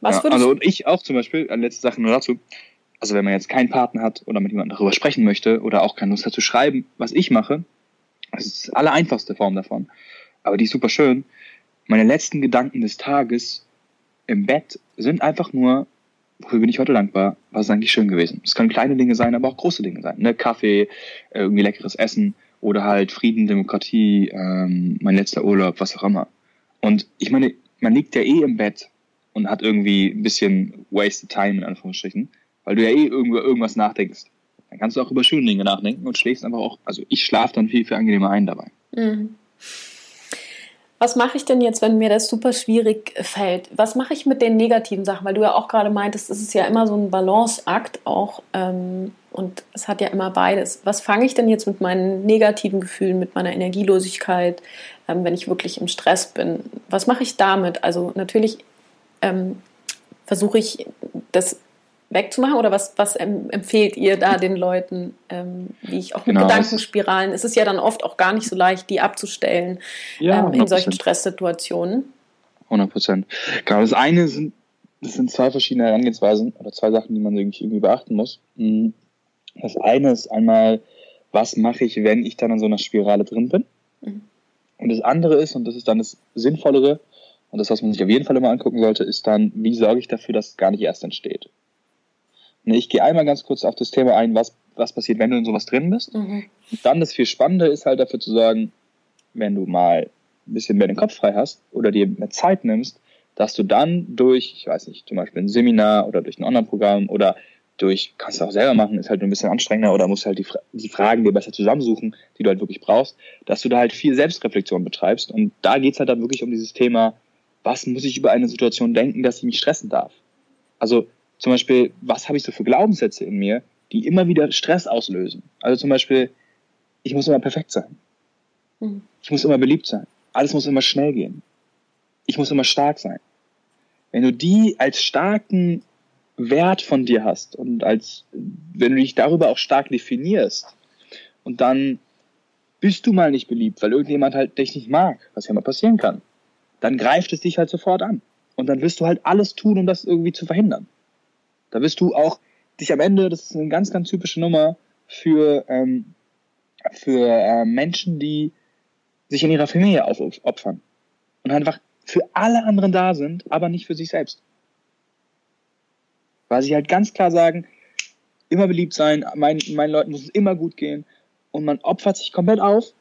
Was ja, also und ich auch zum Beispiel, letzte Sache nur dazu, also wenn man jetzt keinen Partner hat oder mit jemandem darüber sprechen möchte oder auch keine Lust hat zu schreiben, was ich mache, das ist die allereinfachste Form davon, aber die ist super schön. Meine letzten Gedanken des Tages im Bett sind einfach nur, wofür bin ich heute dankbar, was ist eigentlich schön gewesen. Es können kleine Dinge sein, aber auch große Dinge sein. Ne? Kaffee, irgendwie leckeres Essen oder halt Frieden, Demokratie, ähm, mein letzter Urlaub, was auch immer. Und ich meine, man liegt ja eh im Bett und hat irgendwie ein bisschen wasted time in Anführungsstrichen weil du ja eh irgendwo irgendwas nachdenkst. Dann kannst du auch über schöne Dinge nachdenken und schläfst einfach auch, also ich schlafe dann viel, viel angenehmer ein dabei. Mhm. Was mache ich denn jetzt, wenn mir das super schwierig fällt? Was mache ich mit den negativen Sachen? Weil du ja auch gerade meintest, es ist ja immer so ein Balanceakt auch ähm, und es hat ja immer beides. Was fange ich denn jetzt mit meinen negativen Gefühlen, mit meiner Energielosigkeit, ähm, wenn ich wirklich im Stress bin? Was mache ich damit? Also natürlich ähm, versuche ich das wegzumachen? Oder was, was empfehlt ihr da den Leuten, ähm, wie ich auch mit genau, Gedankenspiralen? Es ist ja dann oft auch gar nicht so leicht, die abzustellen ja, ähm, in solchen Stresssituationen. 100 Prozent. Genau, das eine sind, das sind zwei verschiedene Herangehensweisen oder zwei Sachen, die man irgendwie beachten muss. Mhm. Das eine ist einmal, was mache ich, wenn ich dann in so einer Spirale drin bin? Mhm. Und das andere ist, und das ist dann das Sinnvollere, und das, was man sich auf jeden Fall immer angucken sollte, ist dann, wie sorge ich dafür, dass es gar nicht erst entsteht. Ich gehe einmal ganz kurz auf das Thema ein, was, was passiert, wenn du in sowas drin bist. Mhm. Dann das viel Spannende ist halt dafür zu sagen, wenn du mal ein bisschen mehr den Kopf frei hast oder dir mehr Zeit nimmst, dass du dann durch, ich weiß nicht, zum Beispiel ein Seminar oder durch ein Online-Programm oder durch, kannst du auch selber machen, ist halt ein bisschen anstrengender oder musst halt die, die Fragen dir besser zusammensuchen, die du halt wirklich brauchst, dass du da halt viel Selbstreflexion betreibst. Und da geht's halt dann wirklich um dieses Thema, was muss ich über eine Situation denken, dass sie mich stressen darf? Also zum Beispiel, was habe ich so für Glaubenssätze in mir, die immer wieder Stress auslösen? Also zum Beispiel, ich muss immer perfekt sein. Mhm. Ich muss immer beliebt sein. Alles muss immer schnell gehen. Ich muss immer stark sein. Wenn du die als starken Wert von dir hast und als, wenn du dich darüber auch stark definierst und dann bist du mal nicht beliebt, weil irgendjemand halt dich nicht mag, was ja mal passieren kann, dann greift es dich halt sofort an. Und dann wirst du halt alles tun, um das irgendwie zu verhindern. Da wirst du auch dich am Ende, das ist eine ganz, ganz typische Nummer für, ähm, für äh, Menschen, die sich in ihrer Familie aufopfern und einfach für alle anderen da sind, aber nicht für sich selbst. Weil sie halt ganz klar sagen, immer beliebt sein, mein, meinen Leuten muss es immer gut gehen und man opfert sich komplett auf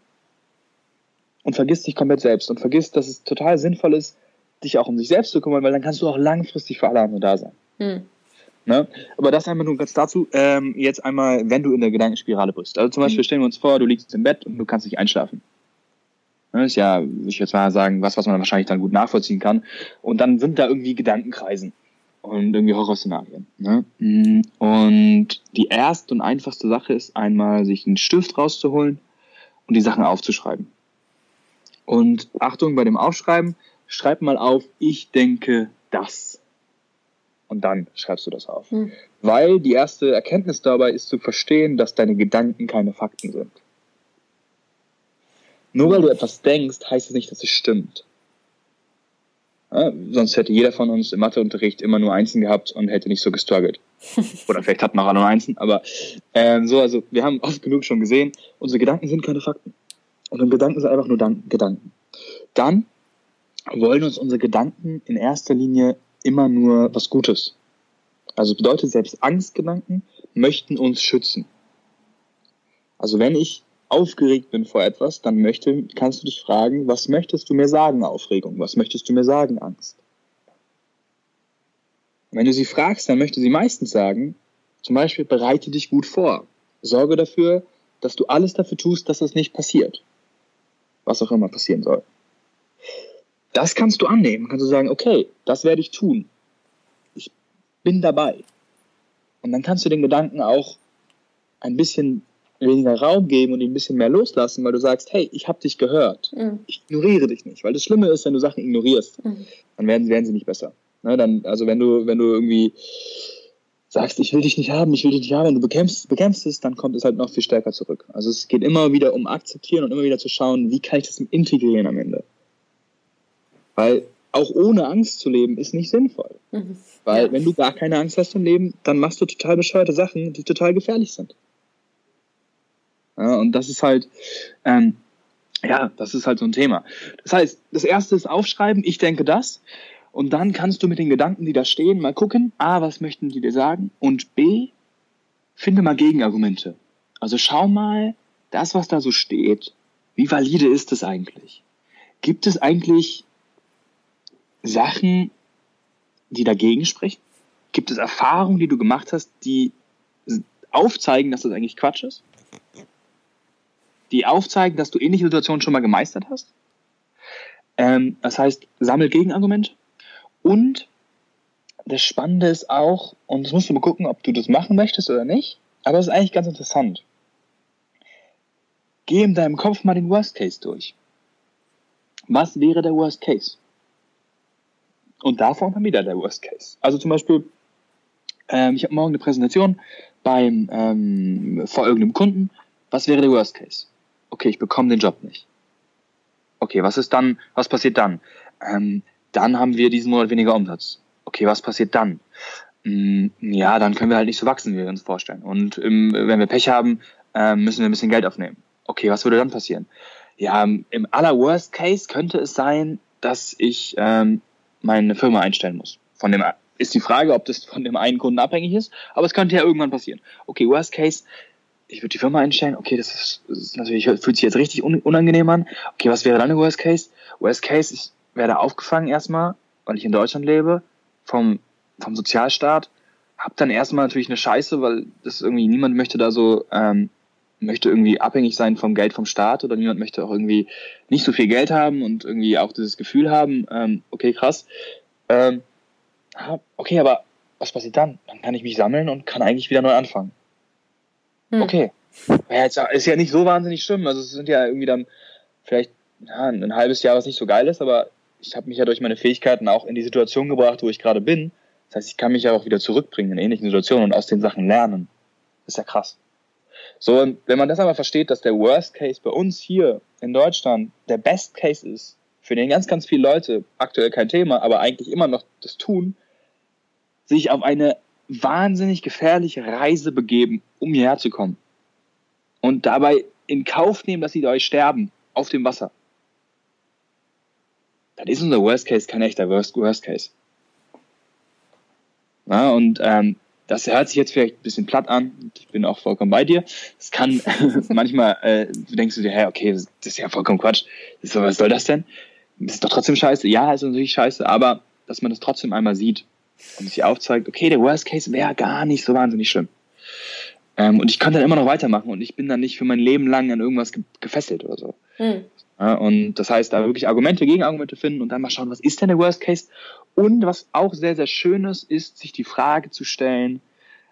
und vergisst sich komplett selbst und vergisst, dass es total sinnvoll ist, dich auch um sich selbst zu kümmern, weil dann kannst du auch langfristig für alle anderen da sein. Hm. Ne? Aber das einmal nur ganz dazu. Ähm, jetzt einmal, wenn du in der Gedankenspirale bist. Also zum Beispiel mhm. stellen wir uns vor, du liegst im Bett und du kannst nicht einschlafen. Das ist ja, ich würde mal sagen, was, was man wahrscheinlich dann gut nachvollziehen kann. Und dann sind da irgendwie Gedankenkreisen und irgendwie Horrorszenarien. Ne? Und die erste und einfachste Sache ist einmal, sich einen Stift rauszuholen und die Sachen aufzuschreiben. Und Achtung bei dem Aufschreiben, schreib mal auf, ich denke das. Und dann schreibst du das auf. Hm. Weil die erste Erkenntnis dabei ist zu verstehen, dass deine Gedanken keine Fakten sind. Nur weil du etwas denkst, heißt es nicht, dass es stimmt. Ja, sonst hätte jeder von uns im Matheunterricht immer nur Einsen gehabt und hätte nicht so gestruggelt. [LAUGHS] Oder vielleicht hatten wir auch nur Einsen, aber ähm, so, also wir haben oft genug schon gesehen, unsere Gedanken sind keine Fakten. Unsere Gedanken sind einfach nur Gedanken. Dann wollen uns unsere Gedanken in erster Linie immer nur was Gutes. Also bedeutet selbst Angstgedanken möchten uns schützen. Also wenn ich aufgeregt bin vor etwas, dann möchte, kannst du dich fragen, was möchtest du mir sagen, Aufregung? Was möchtest du mir sagen, Angst? wenn du sie fragst, dann möchte sie meistens sagen, zum Beispiel, bereite dich gut vor. Sorge dafür, dass du alles dafür tust, dass es nicht passiert. Was auch immer passieren soll. Das kannst du annehmen. Kannst du sagen, okay, das werde ich tun. Ich bin dabei. Und dann kannst du den Gedanken auch ein bisschen weniger Raum geben und ihn ein bisschen mehr loslassen, weil du sagst, hey, ich habe dich gehört. Mhm. Ich ignoriere dich nicht. Weil das Schlimme ist, wenn du Sachen ignorierst, mhm. dann werden, werden sie nicht besser. Ne, dann, also wenn du, wenn du irgendwie sagst, ich will dich nicht haben, ich will dich nicht haben, und du bekämpfst, bekämpfst es, dann kommt es halt noch viel stärker zurück. Also es geht immer wieder um akzeptieren und immer wieder zu schauen, wie kann ich das integrieren am Ende. Weil auch ohne Angst zu leben ist nicht sinnvoll. Mhm. Weil ja. wenn du gar keine Angst hast im Leben, dann machst du total bescheuerte Sachen, die total gefährlich sind. Ja, und das ist halt, ähm, ja, das ist halt so ein Thema. Das heißt, das erste ist aufschreiben, ich denke das. Und dann kannst du mit den Gedanken, die da stehen, mal gucken, A, was möchten die dir sagen? Und B, finde mal Gegenargumente. Also schau mal, das, was da so steht, wie valide ist es eigentlich? Gibt es eigentlich Sachen, die dagegen sprechen? Gibt es Erfahrungen, die du gemacht hast, die aufzeigen, dass das eigentlich Quatsch ist? die aufzeigen, dass du ähnliche Situationen schon mal gemeistert hast. Ähm, das heißt, sammel Gegenargumente. Und das Spannende ist auch, und das musst du mal gucken, ob du das machen möchtest oder nicht, aber es ist eigentlich ganz interessant. Geh in deinem Kopf mal den Worst Case durch. Was wäre der Worst Case? Und davon dann wieder der Worst Case. Also zum Beispiel, ähm, ich habe morgen eine Präsentation beim ähm, vor irgendeinem Kunden. Was wäre der Worst Case? okay, ich bekomme den Job nicht. Okay, was ist dann, was passiert dann? Ähm, dann haben wir diesen Monat weniger Umsatz. Okay, was passiert dann? Ähm, ja, dann können wir halt nicht so wachsen, wie wir uns vorstellen. Und ähm, wenn wir Pech haben, ähm, müssen wir ein bisschen Geld aufnehmen. Okay, was würde dann passieren? Ja, im aller Worst Case könnte es sein, dass ich ähm, meine Firma einstellen muss. Von dem ist die Frage, ob das von dem einen Kunden abhängig ist, aber es könnte ja irgendwann passieren. Okay, Worst Case, ich würde die Firma einstellen, okay, das ist, das ist natürlich, fühlt sich jetzt richtig unangenehm an. Okay, was wäre dann der Worst Case? Worst Case, ich werde aufgefangen erstmal, weil ich in Deutschland lebe, vom, vom Sozialstaat, hab dann erstmal natürlich eine Scheiße, weil das irgendwie niemand möchte da so, ähm, möchte irgendwie abhängig sein vom Geld vom Staat oder niemand möchte auch irgendwie nicht so viel Geld haben und irgendwie auch dieses Gefühl haben, ähm, okay, krass. Ähm, okay, aber was passiert dann? Dann kann ich mich sammeln und kann eigentlich wieder neu anfangen. Hm. Okay. Ja, jetzt ist ja nicht so wahnsinnig schlimm. Also es sind ja irgendwie dann vielleicht ja, ein halbes Jahr, was nicht so geil ist, aber ich habe mich ja durch meine Fähigkeiten auch in die Situation gebracht, wo ich gerade bin. Das heißt, ich kann mich ja auch wieder zurückbringen in ähnlichen Situationen und aus den Sachen lernen. Das ist ja krass. So, und wenn man das aber versteht, dass der Worst Case bei uns hier in Deutschland der Best Case ist, für den ganz, ganz viele Leute aktuell kein Thema, aber eigentlich immer noch das tun, sich auf eine wahnsinnig gefährliche Reise begeben, um hierher zu kommen. Und dabei in Kauf nehmen, dass sie euch sterben auf dem Wasser. Das ist unser Worst Case kein echter Worst, Worst Case. Ja, und ähm, das hört sich jetzt vielleicht ein bisschen platt an. Ich bin auch vollkommen bei dir. Es kann [LAUGHS] manchmal, äh, denkst du dir, hey, okay, das ist ja vollkommen Quatsch. So, was soll das denn? Das ist doch trotzdem scheiße. Ja, ist natürlich scheiße, aber dass man das trotzdem einmal sieht und sich aufzeigt, okay, der Worst Case wäre gar nicht so wahnsinnig schlimm. Ähm, und ich kann dann immer noch weitermachen und ich bin dann nicht für mein Leben lang an irgendwas ge gefesselt oder so. Mhm. Ja, und das heißt, da wirklich Argumente, Gegenargumente finden und dann mal schauen, was ist denn der Worst Case? Und was auch sehr, sehr schön ist, ist, sich die Frage zu stellen,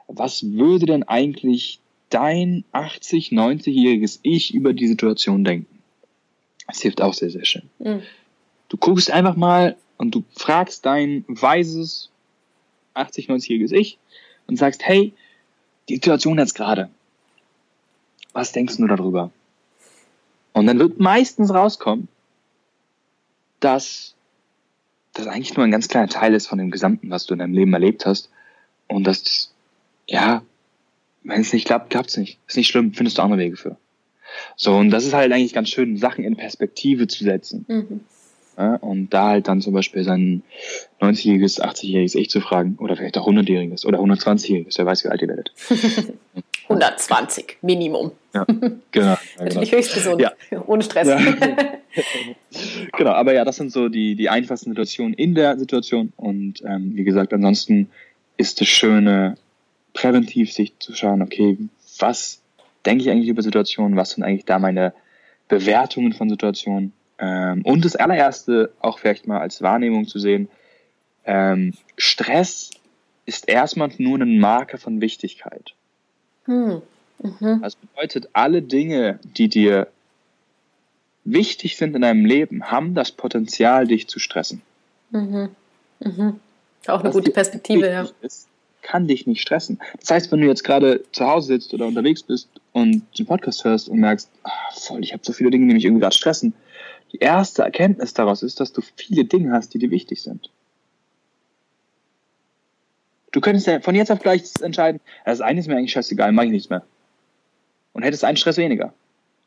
was würde denn eigentlich dein 80, 90-jähriges Ich über die Situation denken? Das hilft auch sehr, sehr schön. Mhm. Du guckst einfach mal und du fragst dein weises 80, 90-jähriges Ich und sagst, hey, die Situation jetzt gerade, was denkst du darüber? Und dann wird meistens rauskommen, dass das eigentlich nur ein ganz kleiner Teil ist von dem Gesamten, was du in deinem Leben erlebt hast. Und das, ja, wenn es nicht klappt, klappt es nicht. Ist nicht schlimm, findest du andere Wege für. So, und das ist halt eigentlich ganz schön, Sachen in Perspektive zu setzen. Mhm. Ja, und da halt dann zum Beispiel sein 90-jähriges, 80-jähriges Ich zu fragen oder vielleicht auch 100-jähriges oder 120-jähriges, wer weiß, wie alt ihr werdet. [LAUGHS] [LAUGHS] 120 Minimum. Ja, [LAUGHS] genau. Natürlich höchst gesund, ja. ohne Stress. Ja. [LAUGHS] genau, aber ja, das sind so die, die einfachsten Situationen in der Situation und ähm, wie gesagt, ansonsten ist das Schöne, präventiv sich zu schauen, okay, was denke ich eigentlich über Situationen, was sind eigentlich da meine Bewertungen von Situationen ähm, und das allererste auch vielleicht mal als Wahrnehmung zu sehen, ähm, Stress ist erstmal nur ein Marker von Wichtigkeit. Hm. Mhm. Das bedeutet, alle Dinge, die dir wichtig sind in deinem Leben, haben das Potenzial, dich zu stressen. Mhm. Mhm. Auch eine Was gute Perspektive, ja. Ist, kann dich nicht stressen. Das heißt, wenn du jetzt gerade zu Hause sitzt oder unterwegs bist und den Podcast hörst und merkst, ach, voll, ich habe so viele Dinge, die mich irgendwie gerade stressen, die erste Erkenntnis daraus ist, dass du viele Dinge hast, die dir wichtig sind. Du könntest ja von jetzt auf gleich entscheiden, das eine ist mir eigentlich scheißegal, mache ich nichts mehr. Und hättest einen Stress weniger.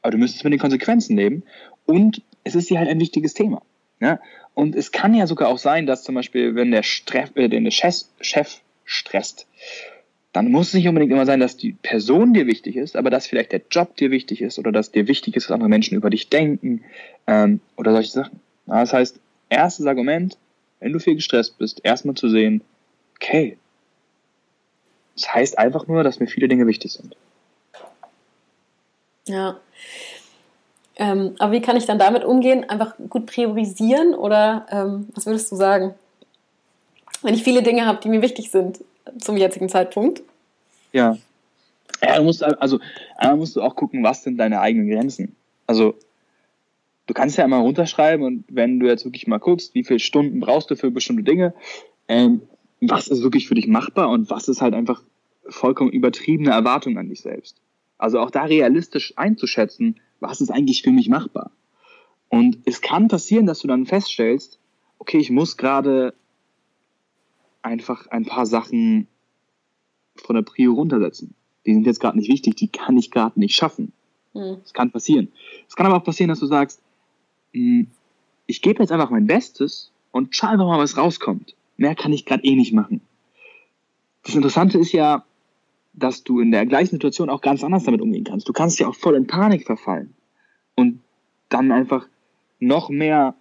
Aber du müsstest mit den Konsequenzen leben und es ist dir halt ein wichtiges Thema. Ja? Und es kann ja sogar auch sein, dass zum Beispiel, wenn der, Streff, äh, der Chef, Chef stresst, dann muss es nicht unbedingt immer sein, dass die Person dir wichtig ist, aber dass vielleicht der Job dir wichtig ist oder dass dir wichtig ist, dass andere Menschen über dich denken ähm, oder solche Sachen. Ja, das heißt, erstes Argument, wenn du viel gestresst bist, erstmal zu sehen, okay, das heißt einfach nur, dass mir viele Dinge wichtig sind. Ja. Ähm, aber wie kann ich dann damit umgehen? Einfach gut priorisieren oder ähm, was würdest du sagen? Wenn ich viele Dinge habe, die mir wichtig sind, zum jetzigen Zeitpunkt. Ja. Ja, du musst, also, einmal musst du auch gucken, was sind deine eigenen Grenzen. Also, du kannst ja immer runterschreiben und wenn du jetzt wirklich mal guckst, wie viele Stunden brauchst du für bestimmte Dinge, ähm, was ist wirklich für dich machbar und was ist halt einfach vollkommen übertriebene Erwartung an dich selbst. Also auch da realistisch einzuschätzen, was ist eigentlich für mich machbar. Und es kann passieren, dass du dann feststellst, okay, ich muss gerade einfach ein paar Sachen von der Prio runtersetzen. Die sind jetzt gerade nicht wichtig, die kann ich gerade nicht schaffen. Mhm. Das kann passieren. Es kann aber auch passieren, dass du sagst, hm, ich gebe jetzt einfach mein Bestes und schau einfach mal, was rauskommt. Mehr kann ich gerade eh nicht machen. Das Interessante ist ja, dass du in der gleichen Situation auch ganz anders damit umgehen kannst. Du kannst ja auch voll in Panik verfallen und dann einfach noch mehr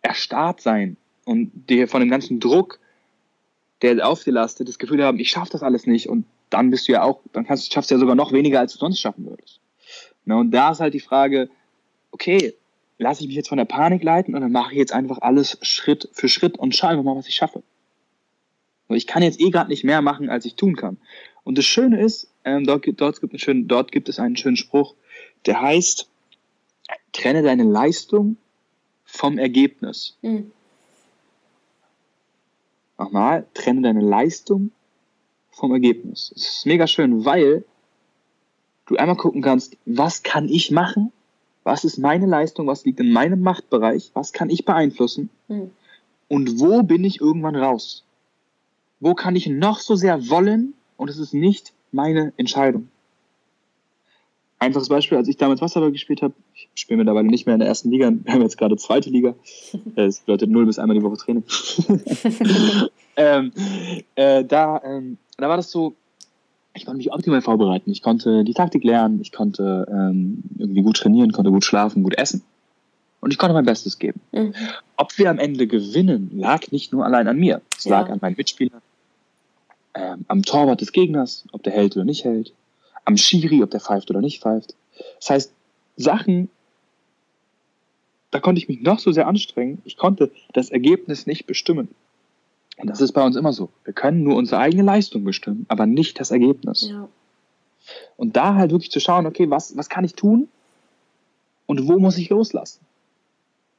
erstarrt sein und dir von dem ganzen Druck, der auf dir lastet, das Gefühl haben, ich schaffe das alles nicht und dann bist du ja auch, dann kannst, schaffst du ja sogar noch weniger, als du sonst schaffen würdest. Na, und da ist halt die Frage, okay, lasse ich mich jetzt von der Panik leiten und dann mache ich jetzt einfach alles Schritt für Schritt und schaue einfach mal, was ich schaffe. Ich kann jetzt eh gerade nicht mehr machen, als ich tun kann. Und das Schöne ist, ähm, dort, dort, gibt schönen, dort gibt es einen schönen Spruch, der heißt, trenne deine Leistung vom Ergebnis. Mhm. Nochmal, trenne deine Leistung vom Ergebnis. Das ist mega schön, weil du einmal gucken kannst, was kann ich machen? Was ist meine Leistung? Was liegt in meinem Machtbereich? Was kann ich beeinflussen? Mhm. Und wo bin ich irgendwann raus? Wo kann ich noch so sehr wollen und es ist nicht meine Entscheidung? Einfaches Beispiel, als ich damals Wasserball gespielt habe, ich spiele mittlerweile nicht mehr in der ersten Liga, [LAUGHS] wir haben jetzt gerade zweite Liga. [LAUGHS] Das bedeutet null bis einmal die Woche Training. [LAUGHS] ähm, äh, da, ähm, da war das so, ich konnte mich optimal vorbereiten. Ich konnte die Taktik lernen, ich konnte ähm, irgendwie gut trainieren, konnte gut schlafen, gut essen. Und ich konnte mein Bestes geben. Mhm. Ob wir am Ende gewinnen, lag nicht nur allein an mir. Es ja. lag an meinen Mitspielern. ähm, am Torwart des Gegners, ob der hält oder nicht hält, am Schiri, ob der pfeift oder nicht pfeift. Das heißt, Sachen, da konnte ich mich noch so sehr anstrengen, ich konnte das Ergebnis nicht bestimmen. Und das ist bei uns immer so. Wir können nur unsere eigene Leistung bestimmen, aber nicht das Ergebnis. Ja. Und da halt wirklich zu schauen, okay, was, was kann ich tun und wo muss ich loslassen?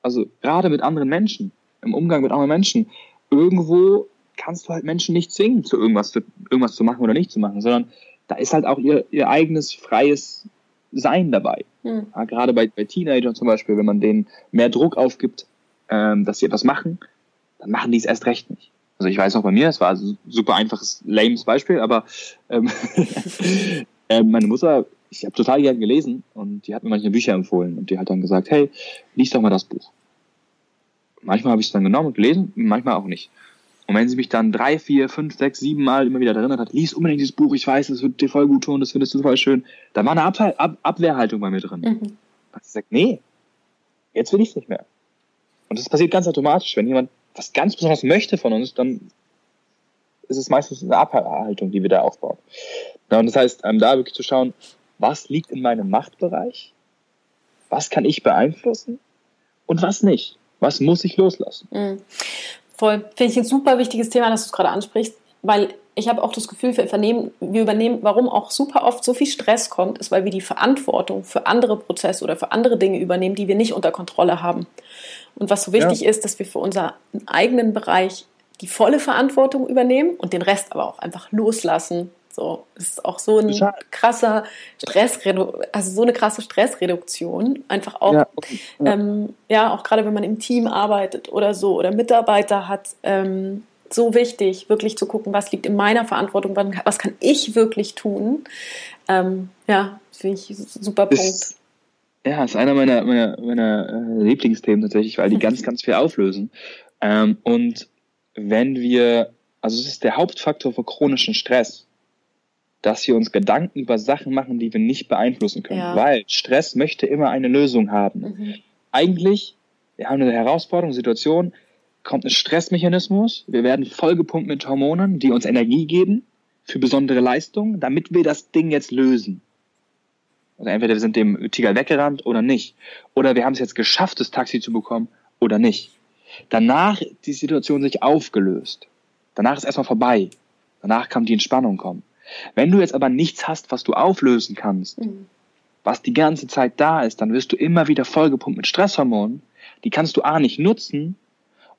Also gerade mit anderen Menschen, im Umgang mit anderen Menschen, irgendwo kannst du halt Menschen nicht zwingen, zu irgendwas, zu, irgendwas zu machen oder nicht zu machen, sondern da ist halt auch ihr, ihr eigenes freies Sein dabei. Mhm. Ja, gerade bei, bei Teenagern zum Beispiel, wenn man denen mehr Druck aufgibt, ähm, dass sie etwas machen, dann machen die es erst recht nicht. Also ich weiß noch bei mir, es war ein super einfaches, lames Beispiel, aber ähm, [LAUGHS] äh, meine Mutter, ich habe total gern gelesen und die hat mir manchmal Bücher empfohlen und die hat dann gesagt, hey, lies doch mal das Buch. Manchmal habe ich es dann genommen und gelesen, manchmal auch nicht. Und wenn sie mich dann drei, vier, fünf, sechs, sieben Mal immer wieder erinnert hat, lies unbedingt dieses Buch, ich weiß, das wird dir voll gut tun, das findest du voll schön, dann war eine Ab Ab Abwehrhaltung bei mir drin. Mhm. Hat sie gesagt, nee, jetzt will ich es nicht mehr. Und das passiert ganz automatisch. Wenn jemand was ganz besonders möchte von uns, dann ist es meistens eine Abhaltung, die wir da aufbauen. Ja, und das heißt, ähm, da wirklich zu schauen, was liegt in meinem Machtbereich, was kann ich beeinflussen und was nicht. Was muss ich loslassen? Mhm. Voll. Finde ich ein super wichtiges Thema, dass du es gerade ansprichst, weil ich habe auch das Gefühl, wir übernehmen, wir übernehmen, warum auch super oft so viel Stress kommt, ist, weil wir die Verantwortung für andere Prozesse oder für andere Dinge übernehmen, die wir nicht unter Kontrolle haben. Und was so wichtig ja. ist, dass wir für unseren eigenen Bereich die volle Verantwortung übernehmen und den Rest aber auch einfach loslassen. So, es ist auch so ein krasser Stressreduktion, also so eine krasse Stressreduktion. Einfach auch, ja. Ähm, ja auch gerade wenn man im Team arbeitet oder so oder Mitarbeiter hat, ähm, so wichtig, wirklich zu gucken, was liegt in meiner Verantwortung, was kann ich wirklich tun. Ähm, ja, finde ich super Punkt. Ist, ja, ist einer meiner, meiner, meiner äh, Lieblingsthemen tatsächlich, weil die ganz, [LAUGHS] ganz viel auflösen. Ähm, und wenn wir, also es ist der Hauptfaktor für chronischen Stress dass wir uns Gedanken über Sachen machen, die wir nicht beeinflussen können. Ja. Weil Stress möchte immer eine Lösung haben. Mhm. Eigentlich, wir haben eine Herausforderung, Situation, kommt ein Stressmechanismus, wir werden vollgepumpt mit Hormonen, die uns Energie geben für besondere Leistungen, damit wir das Ding jetzt lösen. Also entweder wir sind dem Tiger weggerannt oder nicht. Oder wir haben es jetzt geschafft, das Taxi zu bekommen oder nicht. Danach die Situation sich aufgelöst. Danach ist erstmal vorbei. Danach kann die Entspannung kommen. Wenn du jetzt aber nichts hast, was du auflösen kannst, mhm. was die ganze Zeit da ist, dann wirst du immer wieder vollgepumpt mit Stresshormonen. Die kannst du A nicht nutzen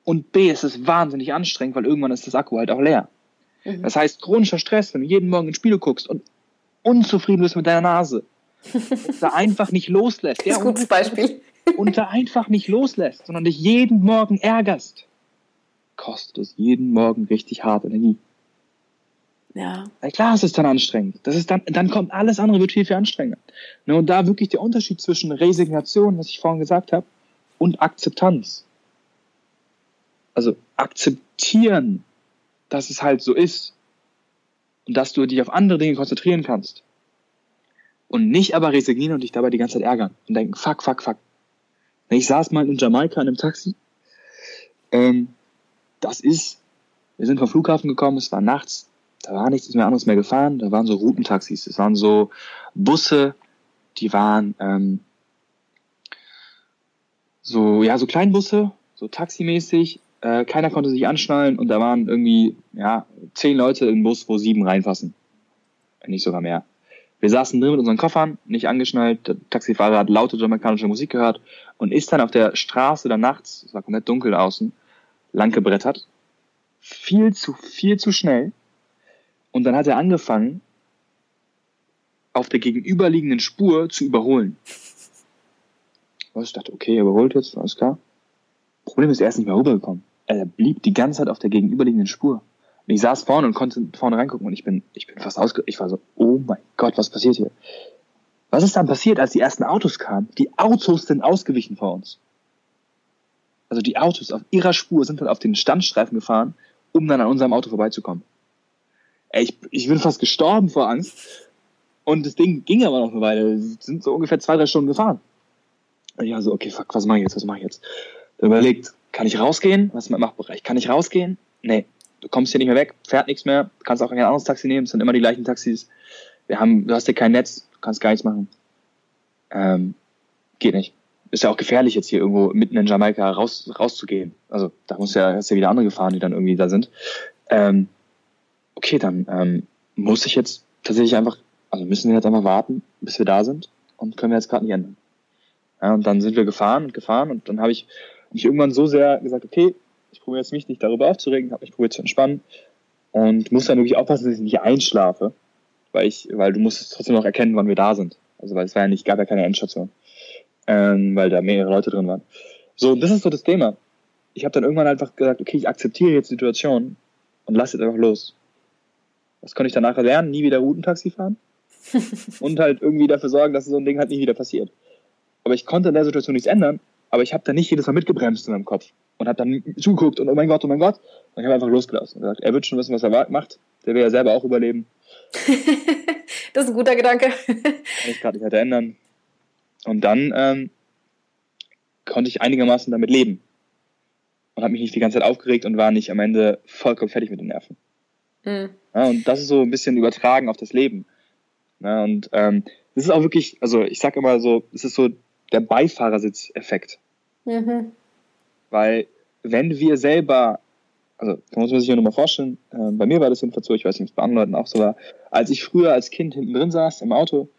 und B es ist wahnsinnig anstrengend, weil irgendwann ist das Akku halt auch leer. Mhm. Das heißt, chronischer Stress, wenn du jeden Morgen ins Spiel guckst und unzufrieden bist mit deiner Nase, da einfach nicht loslässt. Das ist ein gutes Beispiel. und da einfach nicht loslässt, sondern dich jeden Morgen ärgerst, kostet es jeden Morgen richtig hart Energie. Ja. Na klar, es ist dann anstrengend. Das ist dann, dann kommt alles andere, wird viel, viel anstrengender. Und da wirklich der Unterschied zwischen Resignation, was ich vorhin gesagt habe, und Akzeptanz. Also akzeptieren, dass es halt so ist. Und dass du dich auf andere Dinge konzentrieren kannst. Und nicht aber resignieren und dich dabei die ganze Zeit ärgern und denken, fuck, fuck, fuck. Ich saß mal in Jamaika in einem Taxi. Ähm, das ist, wir sind vom Flughafen gekommen, es war nachts, da war nichts mehr anderes mehr gefahren. Da waren so Routentaxis. Das waren so Busse, die waren ähm, so, ja, so Kleinbusse, so taximäßig. Äh, keiner konnte sich anschnallen und da waren irgendwie, ja, zehn Leute im Bus, wo sieben reinfassen. Nicht sogar mehr. Wir saßen drin mit unseren Koffern, nicht angeschnallt. Der Taxifahrer hat laute jamaikanische Musik gehört und ist dann auf der Straße dann nachts, es war komplett dunkel außen, lang gebrettert. Viel zu, viel zu schnell und dann hat er angefangen, auf der gegenüberliegenden Spur zu überholen. Ich dachte, okay, er überholt jetzt, alles klar. Problem ist, er ist nicht mehr rübergekommen. Er blieb die ganze Zeit auf der gegenüberliegenden Spur. Und ich saß vorne und konnte vorne reingucken und ich bin, ich bin fast ausge, ich war so, oh mein Gott, was passiert hier? Was ist dann passiert, als die ersten Autos kamen? Die Autos sind ausgewichen vor uns. Also die Autos auf ihrer Spur sind dann auf den Standstreifen gefahren, um dann an unserem Auto vorbeizukommen. Ey, ich, ich bin fast gestorben vor Angst. Und das Ding ging aber noch eine Weile. Wir sind so ungefähr zwei, drei Stunden gefahren. Und ich war so, okay, fuck, was mache ich jetzt, was mache ich jetzt? Überlegt, kann ich rausgehen? Was ist mein Machtbereich? Kann ich rausgehen? Nee. Du kommst hier nicht mehr weg, fährt nichts mehr, kannst auch kein anderes Taxi nehmen, es sind immer die gleichen Taxis. Wir haben, du hast ja kein Netz, du kannst gar nichts machen. Ähm, geht nicht. Ist ja auch gefährlich, jetzt hier irgendwo mitten in Jamaika raus, rauszugehen. Also da muss ja, hast ja wieder andere Gefahren, die dann irgendwie da sind. Ähm, okay, dann ähm, muss ich jetzt tatsächlich einfach, also müssen wir jetzt einfach warten, bis wir da sind und können wir jetzt gerade nicht ändern. Ja, und dann sind wir gefahren und gefahren und dann habe ich mich irgendwann so sehr gesagt, okay, ich probiere jetzt mich nicht darüber aufzuregen, habe mich probiert zu entspannen und muss dann wirklich aufpassen, dass ich nicht einschlafe, weil ich, weil du musst trotzdem noch erkennen, wann wir da sind. Also weil es war ja nicht, gab ja keine Endstation, ähm, weil da mehrere Leute drin waren. So, das ist so das Thema. Ich habe dann irgendwann einfach gesagt, okay, ich akzeptiere jetzt die Situation und lasse jetzt einfach los. Was konnte ich danach lernen? Nie wieder Routentaxi fahren [LAUGHS] und halt irgendwie dafür sorgen, dass so ein Ding halt nicht wieder passiert. Aber ich konnte in der Situation nichts ändern, aber ich habe dann nicht jedes Mal mitgebremst in meinem Kopf und habe dann zugeguckt und oh mein Gott, oh mein Gott. Und ich habe einfach losgelassen und gesagt, er wird schon wissen, was er macht. Der will ja selber auch überleben. [LAUGHS] das ist ein guter Gedanke. Kann ich gerade nicht weiter ändern. Und dann ähm, konnte ich einigermaßen damit leben. Und habe mich nicht die ganze Zeit aufgeregt und war nicht am Ende vollkommen fertig mit den Nerven. Mhm. Ja, und das ist so ein bisschen übertragen auf das Leben. Ja, und ähm, das ist auch wirklich, also ich sag immer so, es ist so der Beifahrersitz-Effekt. Mhm. Weil wenn wir selber, also da muss man sich ja nochmal vorstellen, äh, bei mir war das jedenfalls so, ich weiß nicht, ob es bei anderen Leuten auch so war, als ich früher als Kind hinten drin saß im Auto,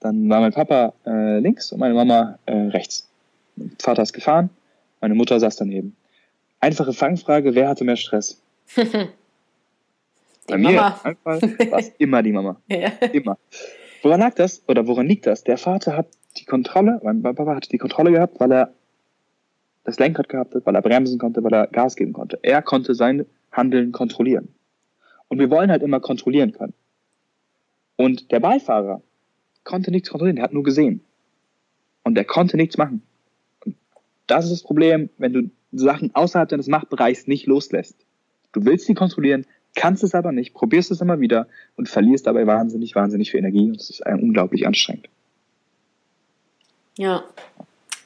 dann war mein Papa äh, links und meine Mama äh, rechts. Mein Vater ist gefahren, meine Mutter saß daneben. Einfache Fangfrage, wer hatte mehr Stress? [LAUGHS] die Bei Mama. mir war es immer die Mama. ja. Immer. Woran lag das? Oder woran liegt das? Der Vater hat die Kontrolle, mein Papa hatte die Kontrolle gehabt, weil er das Lenkrad gehabt hat, weil er bremsen konnte, weil er Gas geben konnte. Er konnte sein Handeln kontrollieren. Und wir wollen halt immer kontrollieren können. Und der Beifahrer konnte nichts kontrollieren, der hat nur gesehen. Und er konnte nichts machen. Und das ist das Problem, wenn du Sachen außerhalb deines Machtbereichs nicht loslässt. Du willst sie kontrollieren, kannst es aber nicht, probierst es immer wieder und verlierst dabei wahnsinnig, wahnsinnig viel Energie und es ist unglaublich anstrengend. Ja,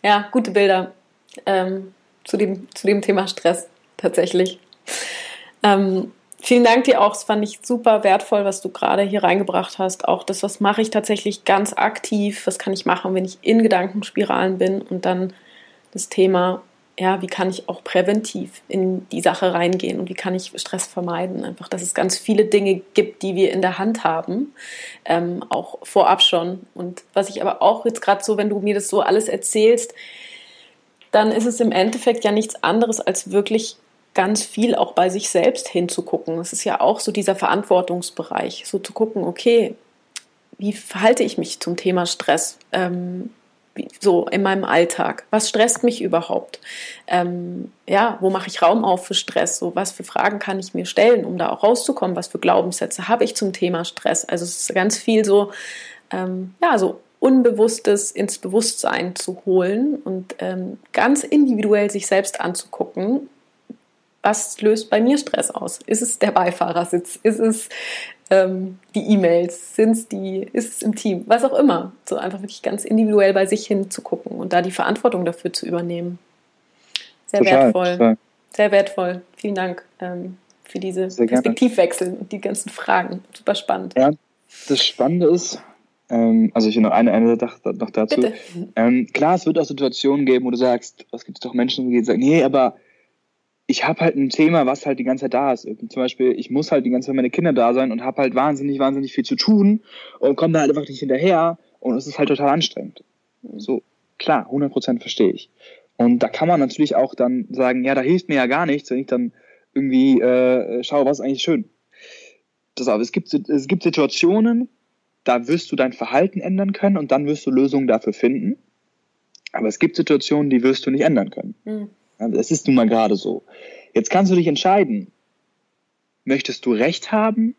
ja, gute Bilder ähm, zu, dem, zu dem Thema Stress tatsächlich. Ähm, vielen Dank dir auch. Es fand ich super wertvoll, was du gerade hier reingebracht hast. Auch das, was mache ich tatsächlich ganz aktiv? Was kann ich machen, wenn ich in Gedankenspiralen bin? Und dann das Thema ja, wie kann ich auch präventiv in die Sache reingehen und wie kann ich Stress vermeiden? Einfach, dass es ganz viele Dinge gibt, die wir in der Hand haben, ähm, auch vorab schon. Und was ich aber auch jetzt gerade so, wenn du mir das so alles erzählst, dann ist es im Endeffekt ja nichts anderes als wirklich ganz viel auch bei sich selbst hinzugucken. Es ist ja auch so dieser Verantwortungsbereich, so zu gucken, okay, wie verhalte ich mich zum Thema Stress? Ähm, so in meinem Alltag? Was stresst mich überhaupt? Ähm, ja, wo mache ich Raum auf für Stress? So, was für Fragen kann ich mir stellen, um da auch rauszukommen? Was für Glaubenssätze habe ich zum Thema Stress? Also es ist ganz viel so, ähm, ja, so Unbewusstes ins Bewusstsein zu holen und ähm, ganz individuell sich selbst anzugucken. Was löst bei mir Stress aus? Ist es der Beifahrersitz? Ist es ähm, die E-Mails, sind es die, ist es im Team, was auch immer. So einfach wirklich ganz individuell bei sich hinzugucken und da die Verantwortung dafür zu übernehmen. Sehr total, wertvoll. Total. Sehr wertvoll. Vielen Dank ähm, für diese Perspektivwechsel und die ganzen Fragen. Super spannend. Ja, das Spannende ist, ähm, also ich noch eine, eine Sache noch dazu. Ähm, klar, es wird auch Situationen geben, wo du sagst, was gibt es doch Menschen, die sagen, nee, aber ich habe halt ein Thema, was halt die ganze Zeit da ist. Zum Beispiel, ich muss halt die ganze Zeit meine Kinder da sein und habe halt wahnsinnig, wahnsinnig viel zu tun und komme da halt einfach nicht hinterher und es ist halt total anstrengend. So, klar, 100% verstehe ich. Und da kann man natürlich auch dann sagen, ja, da hilft mir ja gar nichts, wenn ich dann irgendwie äh, schaue, was ist eigentlich schön. Das aber, es gibt, es gibt Situationen, da wirst du dein Verhalten ändern können und dann wirst du Lösungen dafür finden. Aber es gibt Situationen, die wirst du nicht ändern können. Mhm. Das ist nun mal gerade so. Jetzt kannst du dich entscheiden, möchtest du Recht haben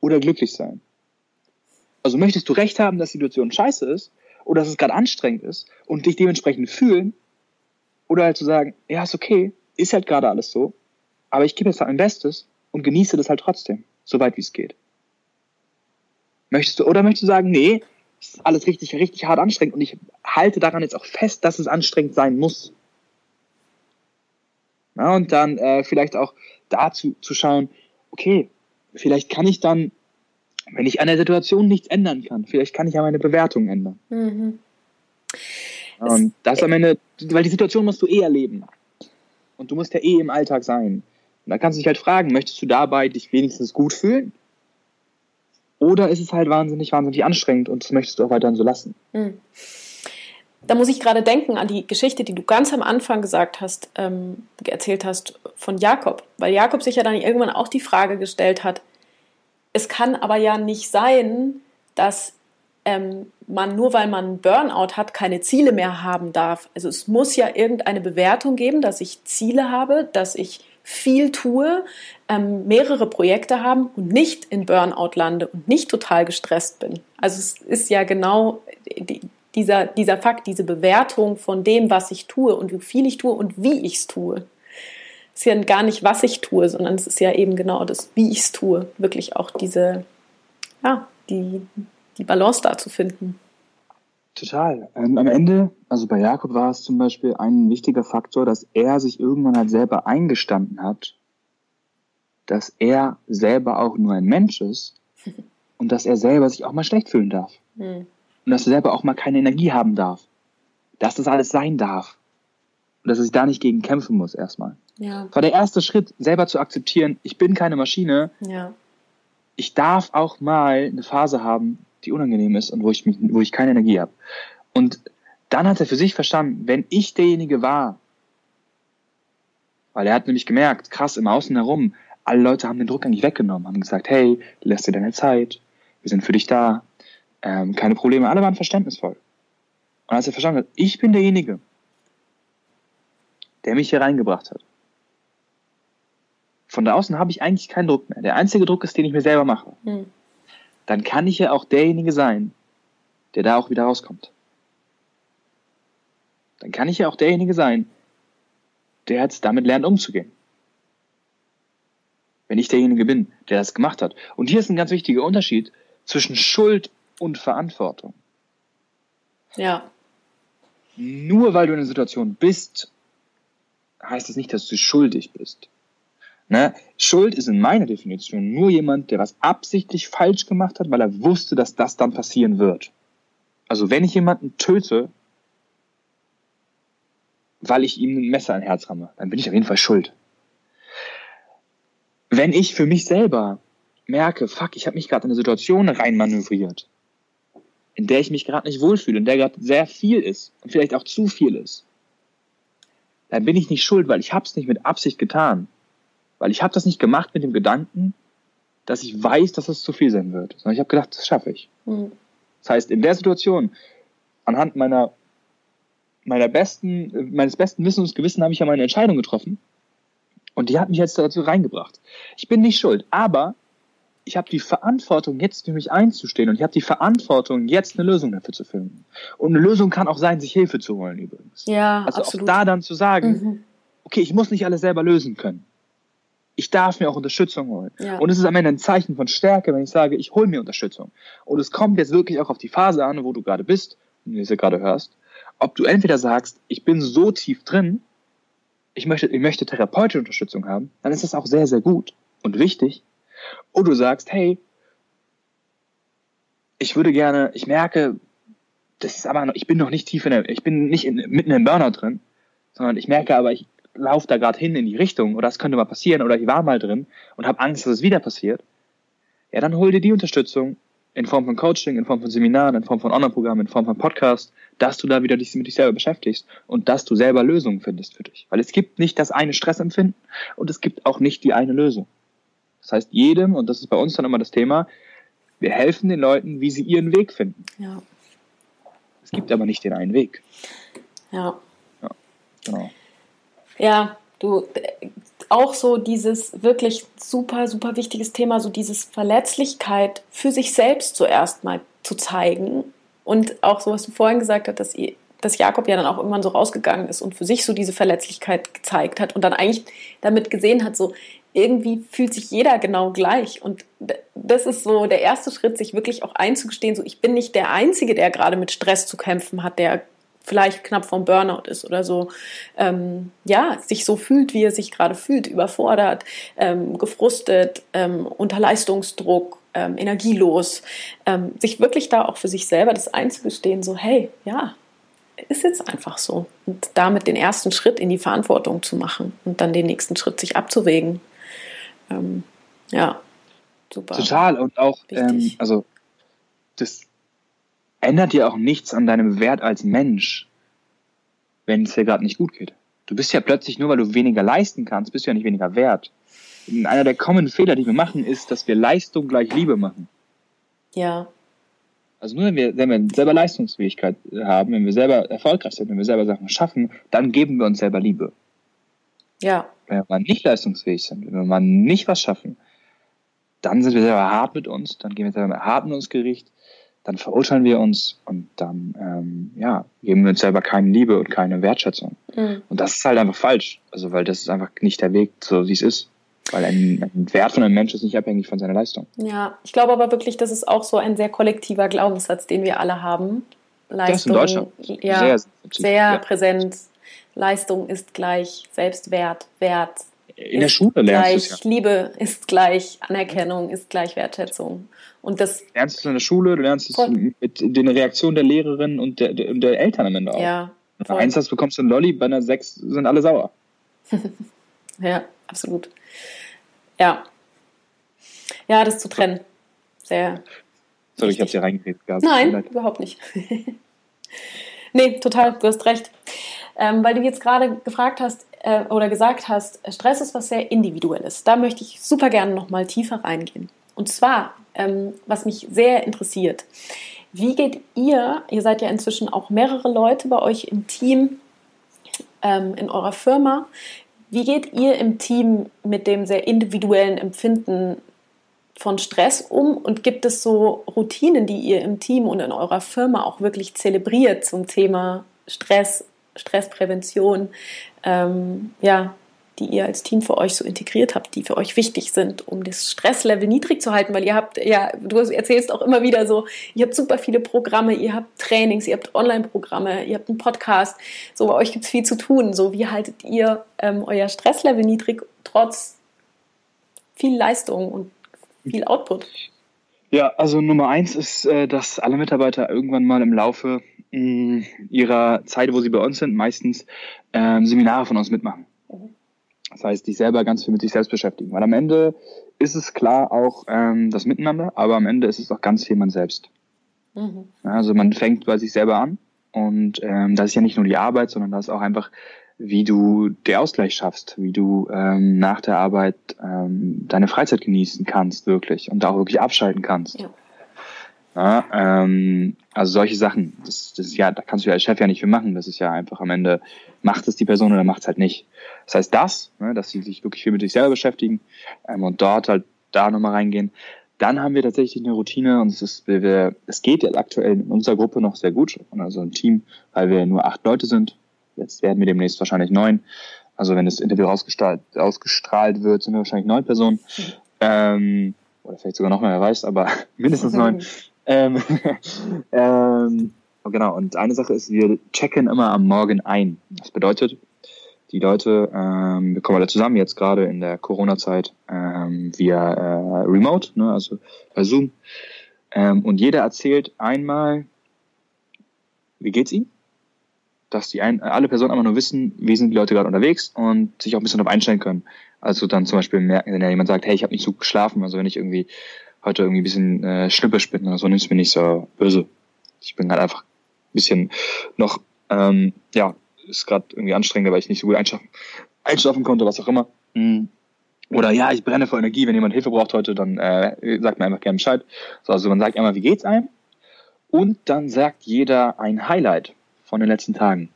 oder glücklich sein? Also möchtest du Recht haben, dass die Situation scheiße ist oder dass es gerade anstrengend ist und dich dementsprechend fühlen oder halt zu sagen, ja, ist okay, ist halt gerade alles so, aber ich gebe jetzt halt mein Bestes und genieße das halt trotzdem, soweit wie es geht. Möchtest du, oder möchtest du sagen, nee, ist alles richtig, richtig hart anstrengend und ich halte daran jetzt auch fest, dass es anstrengend sein muss. Ja, und dann äh, vielleicht auch dazu zu schauen, okay, vielleicht kann ich dann, wenn ich an der Situation nichts ändern kann, vielleicht kann ich ja meine Bewertung ändern. Mhm. Und das am Ende, weil die Situation musst du eh erleben. Und du musst ja eh im Alltag sein. Und da kannst du dich halt fragen, möchtest du dabei dich wenigstens gut fühlen? Oder ist es halt wahnsinnig, wahnsinnig anstrengend und das möchtest du auch weiterhin so lassen? Mhm. Da muss ich gerade denken an die Geschichte, die du ganz am Anfang gesagt hast, ähm, erzählt hast von Jakob. Weil Jakob sich ja dann irgendwann auch die Frage gestellt hat, es kann aber ja nicht sein, dass ähm, man nur weil man Burnout hat, keine Ziele mehr haben darf. Also es muss ja irgendeine Bewertung geben, dass ich Ziele habe, dass ich viel tue, ähm, mehrere Projekte haben und nicht in Burnout lande und nicht total gestresst bin. Also es ist ja genau die, dieser, dieser Fakt, diese Bewertung von dem, was ich tue und wie viel ich tue und wie ich es tue. Es ist ja gar nicht, was ich tue, sondern es ist ja eben genau das, wie ich es tue. Wirklich auch diese, ja, die, die Balance da zu finden. Total. Ähm, am Ende, also bei Jakob war es zum Beispiel ein wichtiger Faktor, dass er sich irgendwann halt selber eingestanden hat, dass er selber auch nur ein Mensch ist [LAUGHS] und dass er selber sich auch mal schlecht fühlen darf. Mhm. Und dass er selber auch mal keine Energie haben darf. Dass das alles sein darf. Und dass er sich da nicht gegen kämpfen muss erstmal. Ja. Das war der erste Schritt, selber zu akzeptieren, ich bin keine Maschine. Ja. Ich darf auch mal eine Phase haben, die unangenehm ist und wo ich, mich, wo ich keine Energie habe. Und dann hat er für sich verstanden, wenn ich derjenige war, weil er hat nämlich gemerkt, krass, im Außen herum, alle Leute haben den Druck eigentlich weggenommen, haben gesagt, hey, lässt dir deine Zeit, wir sind für dich da, ähm, keine Probleme, alle waren verständnisvoll. Und als er verstanden hat, ich bin derjenige, der mich hier reingebracht hat. Von da außen habe ich eigentlich keinen Druck mehr. Der einzige Druck ist, den ich mir selber mache. Mhm dann kann ich ja auch derjenige sein, der da auch wieder rauskommt. Dann kann ich ja auch derjenige sein, der jetzt damit lernt umzugehen. Wenn ich derjenige bin, der das gemacht hat. Und hier ist ein ganz wichtiger Unterschied zwischen Schuld und Verantwortung. Ja. Nur weil du in einer Situation bist, heißt das nicht, dass du schuldig bist. Ne? Schuld ist in meiner Definition nur jemand, der was absichtlich falsch gemacht hat, weil er wusste, dass das dann passieren wird. Also wenn ich jemanden töte, weil ich ihm ein Messer ein Herz ramme, dann bin ich auf jeden Fall schuld. Wenn ich für mich selber merke, fuck, ich habe mich gerade in eine Situation reinmanövriert, in der ich mich gerade nicht wohlfühle, in der gerade sehr viel ist und vielleicht auch zu viel ist, dann bin ich nicht schuld, weil ich habe es nicht mit Absicht getan. Weil ich habe das nicht gemacht mit dem Gedanken, dass ich weiß, dass es zu viel sein wird, sondern ich habe gedacht, das schaffe ich. Mhm. Das heißt, in der Situation, anhand meiner, meiner besten, meines besten Wissens und Gewissen habe ich ja meine Entscheidung getroffen. Und die hat mich jetzt dazu reingebracht. Ich bin nicht schuld, aber ich habe die Verantwortung, jetzt für mich einzustehen und ich habe die Verantwortung, jetzt eine Lösung dafür zu finden. Und eine Lösung kann auch sein, sich Hilfe zu holen übrigens. Ja, also absolut. auch da dann zu sagen, mhm. okay, ich muss nicht alles selber lösen können ich darf mir auch Unterstützung holen. Ja. Und es ist am Ende ein Zeichen von Stärke, wenn ich sage, ich hole mir Unterstützung. Und es kommt jetzt wirklich auch auf die Phase an, wo du gerade bist, wie du es gerade hörst, ob du entweder sagst, ich bin so tief drin, ich möchte, ich möchte therapeutische Unterstützung haben, dann ist das auch sehr, sehr gut und wichtig. Oder du sagst, hey, ich würde gerne, ich merke, das ist aber noch, ich bin noch nicht tief in der, ich bin nicht in, mitten im Burnout drin, sondern ich merke aber, ich, laufe da gerade hin in die Richtung oder das könnte mal passieren oder ich war mal drin und habe Angst, dass es wieder passiert, ja, dann hol dir die Unterstützung in Form von Coaching, in Form von Seminaren, in Form von Online-Programmen, in Form von Podcast, dass du da wieder dich mit dich selber beschäftigst und dass du selber Lösungen findest für dich. Weil es gibt nicht das eine Stressempfinden und es gibt auch nicht die eine Lösung. Das heißt, jedem, und das ist bei uns dann immer das Thema, wir helfen den Leuten, wie sie ihren Weg finden. Ja. Es gibt aber nicht den einen Weg. Ja. Ja, genau. Ja, du auch so dieses wirklich super, super wichtiges Thema, so dieses Verletzlichkeit für sich selbst zuerst mal zu zeigen. Und auch so, was du vorhin gesagt hast, dass, dass Jakob ja dann auch irgendwann so rausgegangen ist und für sich so diese Verletzlichkeit gezeigt hat und dann eigentlich damit gesehen hat, so irgendwie fühlt sich jeder genau gleich. Und das ist so der erste Schritt, sich wirklich auch einzugestehen, so ich bin nicht der Einzige, der gerade mit Stress zu kämpfen hat, der vielleicht knapp vom Burnout ist oder so, ähm, ja, sich so fühlt, wie er sich gerade fühlt, überfordert, ähm, gefrustet, ähm, unter Leistungsdruck, ähm, energielos, ähm, sich wirklich da auch für sich selber das einzugestehen, so, hey, ja, ist jetzt einfach so. Und damit den ersten Schritt in die Verantwortung zu machen und dann den nächsten Schritt sich abzuwägen. Ähm, ja, super. Total. Und auch, also, das ändert dir auch nichts an deinem Wert als Mensch, wenn es dir gerade nicht gut geht. Du bist ja plötzlich, nur weil du weniger leisten kannst, bist du ja nicht weniger wert. Und einer der common Fehler, die wir machen, ist, dass wir Leistung gleich Liebe machen. Ja. Also nur wenn wir, wenn wir selber Leistungsfähigkeit haben, wenn wir selber erfolgreich sind, wenn wir selber Sachen schaffen, dann geben wir uns selber Liebe. Ja. Wenn wir mal nicht leistungsfähig sind, wenn wir mal nicht was schaffen, dann sind wir selber hart mit uns, dann gehen wir selber hart mit uns Gericht, dann verurteilen wir uns und dann ähm, ja, geben wir uns selber keine Liebe und keine Wertschätzung. Mhm. Und das ist halt einfach falsch. Also weil das ist einfach nicht der Weg, so wie es ist. Weil ein, ein, Wert von einem Menschen ist nicht abhängig von seiner Leistung. Ja, ich glaube aber wirklich, das ist auch so ein sehr kollektiver Glaubenssatz, den wir alle haben. Leistung, das in Deutschland ja, sehr, sehr ja. präsent. Leistung ist gleich Selbstwert, Wert. In der Schule lernst du es ja. Liebe ist gleich Anerkennung, ist gleich Wertschätzung. Und das du lernst es in der Schule, du lernst es mit den Reaktionen der Lehrerin und der, der, der Eltern am Ende auch. Ja, Wenn du eins hast, bekommst du ein Lolli, bei einer sechs sind alle sauer. [LAUGHS] ja, absolut. Ja. Ja, das zu trennen. Sehr. Sorry, ich habe dir reingeredet. Nein, überhaupt nicht. [LAUGHS] nee, total, du hast recht. Ähm, weil du jetzt gerade gefragt hast äh, oder gesagt hast, Stress ist was sehr Individuelles. Da möchte ich super gerne nochmal tiefer reingehen. Und zwar, ähm, was mich sehr interessiert, wie geht ihr, ihr seid ja inzwischen auch mehrere Leute bei euch im Team, ähm, in eurer Firma, wie geht ihr im Team mit dem sehr individuellen Empfinden von Stress um und gibt es so Routinen, die ihr im Team und in eurer Firma auch wirklich zelebriert zum Thema Stress, Stressprävention? Ähm, ja, die ihr als Team für euch so integriert habt, die für euch wichtig sind, um das Stresslevel niedrig zu halten, weil ihr habt, ja, du erzählst auch immer wieder so, ihr habt super viele Programme, ihr habt Trainings, ihr habt Online-Programme, ihr habt einen Podcast, so bei euch gibt es viel zu tun. So, wie haltet ihr ähm, euer Stresslevel niedrig, trotz viel Leistung und viel Output? Ja, also Nummer eins ist, äh, dass alle Mitarbeiter irgendwann mal im Laufe mm, ihrer Zeit, wo sie bei uns sind, meistens ähm, Seminare von uns mitmachen. Mhm. Das heißt, sich selber ganz viel mit sich selbst beschäftigen. Weil am Ende ist es klar auch ähm, das Miteinander, aber am Ende ist es auch ganz viel man selbst. Mhm. Also man fängt bei sich selber an und ähm, das ist ja nicht nur die Arbeit, sondern das ist auch einfach, wie du den Ausgleich schaffst, wie du ähm, nach der Arbeit ähm, deine Freizeit genießen kannst wirklich und auch wirklich abschalten kannst. Ja. Ja, ähm, also solche Sachen, das, das ist ja, da kannst du ja als Chef ja nicht viel machen. Das ist ja einfach am Ende, macht es die Person oder macht es halt nicht. Das heißt das, ne, dass sie sich wirklich viel mit sich selber beschäftigen ähm, und dort halt da nochmal reingehen. Dann haben wir tatsächlich eine Routine und es ist, wir, es geht jetzt aktuell in unserer Gruppe noch sehr gut, also ein Team, weil wir nur acht Leute sind. Jetzt werden wir demnächst wahrscheinlich neun. Also wenn das Interview ausgestrahlt, ausgestrahlt wird, sind wir wahrscheinlich neun Personen. Mhm. Ähm, oder vielleicht sogar noch mehr, wer weiß, aber [LAUGHS] mindestens neun. Ähm, [LAUGHS] ähm, genau, und eine Sache ist, wir checken immer am Morgen ein. Das bedeutet, die Leute, ähm, wir kommen alle zusammen, jetzt gerade in der Corona-Zeit, ähm, via äh, Remote, ne, also bei Zoom. Ähm, und jeder erzählt einmal, wie geht's ihm? Dass die ein, alle Personen einfach nur wissen, wie sind die Leute gerade unterwegs und sich auch ein bisschen darauf einstellen können. Also dann zum Beispiel merken, wenn ja jemand sagt, hey, ich habe nicht so geschlafen, also wenn ich irgendwie heute irgendwie ein bisschen äh, schnippisch bin oder so, nimm's mir nicht so böse. Ich bin halt einfach ein bisschen noch, ähm, ja, ist gerade irgendwie anstrengend, weil ich nicht so gut einschlafen, einschlafen konnte, was auch immer. Mhm. Oder ja, ich brenne vor Energie, wenn jemand Hilfe braucht heute, dann äh, sagt mir einfach gerne Bescheid. So, also man sagt einmal, wie geht's einem? Und dann sagt jeder ein Highlight von den letzten Tagen.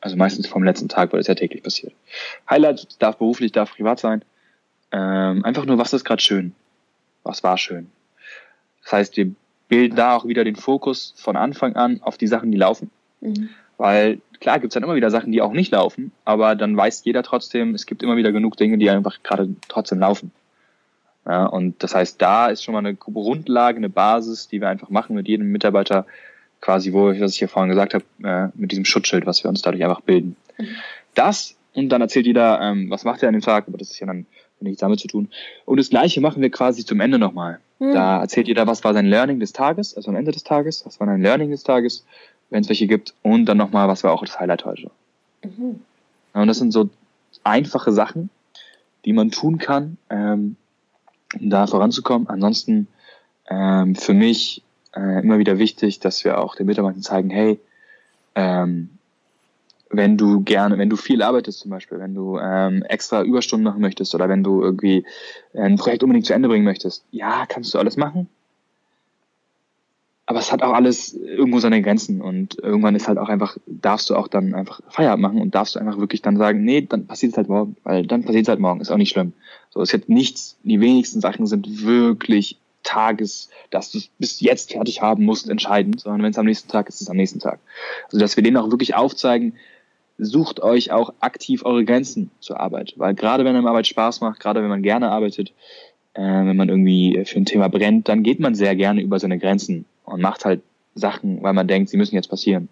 Also meistens vom letzten Tag, weil es ja täglich passiert. Highlight darf beruflich, darf privat sein. Ähm, einfach nur, was ist gerade schön? Was war schön? Das heißt, wir bilden da auch wieder den Fokus von Anfang an auf die Sachen, die laufen. Mhm. Weil klar gibt es dann immer wieder Sachen, die auch nicht laufen, aber dann weiß jeder trotzdem, es gibt immer wieder genug Dinge, die einfach gerade trotzdem laufen. Ja, und das heißt, da ist schon mal eine Grundlage, eine Basis, die wir einfach machen mit jedem Mitarbeiter, quasi, wo ich, was ich hier vorhin gesagt habe, äh, mit diesem Schutzschild, was wir uns dadurch einfach bilden. Mhm. Das und dann erzählt jeder, ähm, was macht er an dem Tag, aber das ist ja dann nichts damit zu tun. Und das Gleiche machen wir quasi zum Ende nochmal. Mhm. Da erzählt jeder, was war sein Learning des Tages, also am Ende des Tages, was war dein Learning des Tages, wenn es welche gibt, und dann nochmal, was war auch das Highlight heute. Mhm. Und das sind so einfache Sachen, die man tun kann, ähm, um da voranzukommen. Ansonsten ähm, für mich äh, immer wieder wichtig, dass wir auch den Mitarbeitern zeigen, hey, ähm, wenn du gerne, wenn du viel arbeitest zum Beispiel, wenn du ähm, extra Überstunden machen möchtest oder wenn du irgendwie ein Projekt unbedingt zu Ende bringen möchtest, ja, kannst du alles machen. Aber es hat auch alles irgendwo seine Grenzen und irgendwann ist halt auch einfach, darfst du auch dann einfach Feierabend machen und darfst du einfach wirklich dann sagen, nee, dann passiert es halt morgen, weil dann passiert es halt morgen, ist auch nicht schlimm. So, es hat nichts, die wenigsten Sachen sind wirklich Tages, dass du es bis jetzt fertig haben musst, entscheidend, sondern wenn es am nächsten Tag ist, ist es am nächsten Tag. Also dass wir denen auch wirklich aufzeigen, sucht euch auch aktiv eure Grenzen zur Arbeit. Weil gerade wenn einem Arbeit Spaß macht, gerade wenn man gerne arbeitet, äh, wenn man irgendwie für ein Thema brennt, dann geht man sehr gerne über seine Grenzen und macht halt Sachen, weil man denkt, sie müssen jetzt passieren.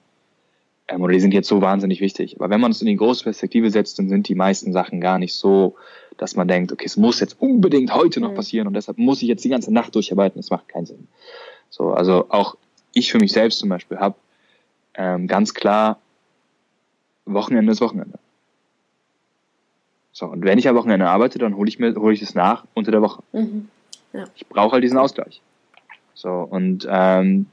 Ähm, oder die sind jetzt so wahnsinnig wichtig. Aber wenn man es in die große Perspektive setzt, dann sind die meisten Sachen gar nicht so, dass man denkt, okay, es muss jetzt unbedingt heute noch mhm. passieren und deshalb muss ich jetzt die ganze Nacht durcharbeiten. Das macht keinen Sinn. So, also auch ich für mich selbst zum Beispiel habe ähm, ganz klar Wochenende ist Wochenende. So, und wenn ich am Wochenende arbeite, dann hole ich mir, hole ich es nach unter der Woche. Mhm. Ja. Ich brauche halt diesen Ausgleich. So, und ähm,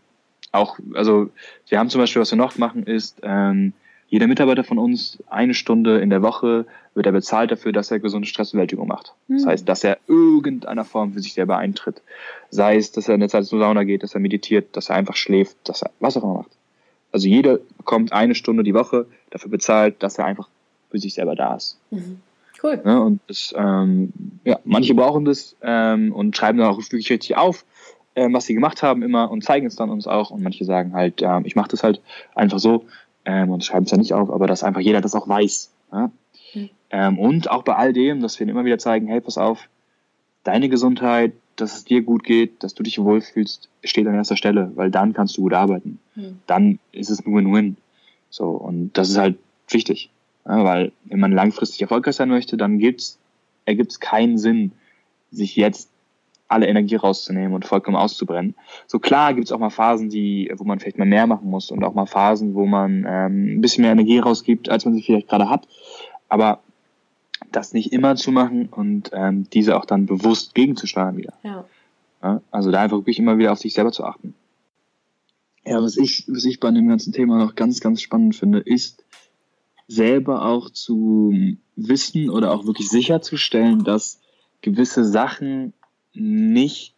auch, also wir haben zum Beispiel, was wir noch machen, ist, ähm, jeder Mitarbeiter von uns eine Stunde in der Woche wird er bezahlt dafür, dass er gesunde Stressbewältigung macht. Mhm. Das heißt, dass er irgendeiner Form für sich selber eintritt. Sei es, dass er in der Zeit zur Sauna geht, dass er meditiert, dass er einfach schläft, dass er was auch immer macht. Also jeder bekommt eine Stunde die Woche dafür bezahlt, dass er einfach für sich selber da ist. Mhm. Cool. Ja, und das, ähm, ja, manche brauchen das ähm, und schreiben dann auch wirklich richtig auf, ähm, was sie gemacht haben immer und zeigen es dann uns auch. Und manche sagen halt, ähm, ich mache das halt einfach so ähm, und schreiben es ja nicht auf, aber dass einfach jeder das auch weiß. Ja? Mhm. Ähm, und auch bei all dem, dass wir immer wieder zeigen, hey, pass auf, deine Gesundheit, dass es dir gut geht, dass du dich wohlfühlst, steht an erster Stelle, weil dann kannst du gut arbeiten. Mhm. Dann ist es ein Win-Win. So, und das ist halt wichtig. Ja, weil wenn man langfristig erfolgreich sein möchte, dann gibt's, ergibt es keinen Sinn, sich jetzt alle Energie rauszunehmen und vollkommen auszubrennen. So klar gibt's auch mal Phasen, die, wo man vielleicht mal mehr machen muss und auch mal Phasen, wo man ähm, ein bisschen mehr Energie rausgibt, als man sie vielleicht gerade hat. Aber das nicht immer zu machen und ähm, diese auch dann bewusst gegenzusteuern wieder. Ja. ja. Also da einfach wirklich immer wieder auf sich selber zu achten. Ja, was ich, was ich bei dem ganzen Thema noch ganz, ganz spannend finde, ist selber auch zu wissen oder auch wirklich sicherzustellen, dass gewisse Sachen nicht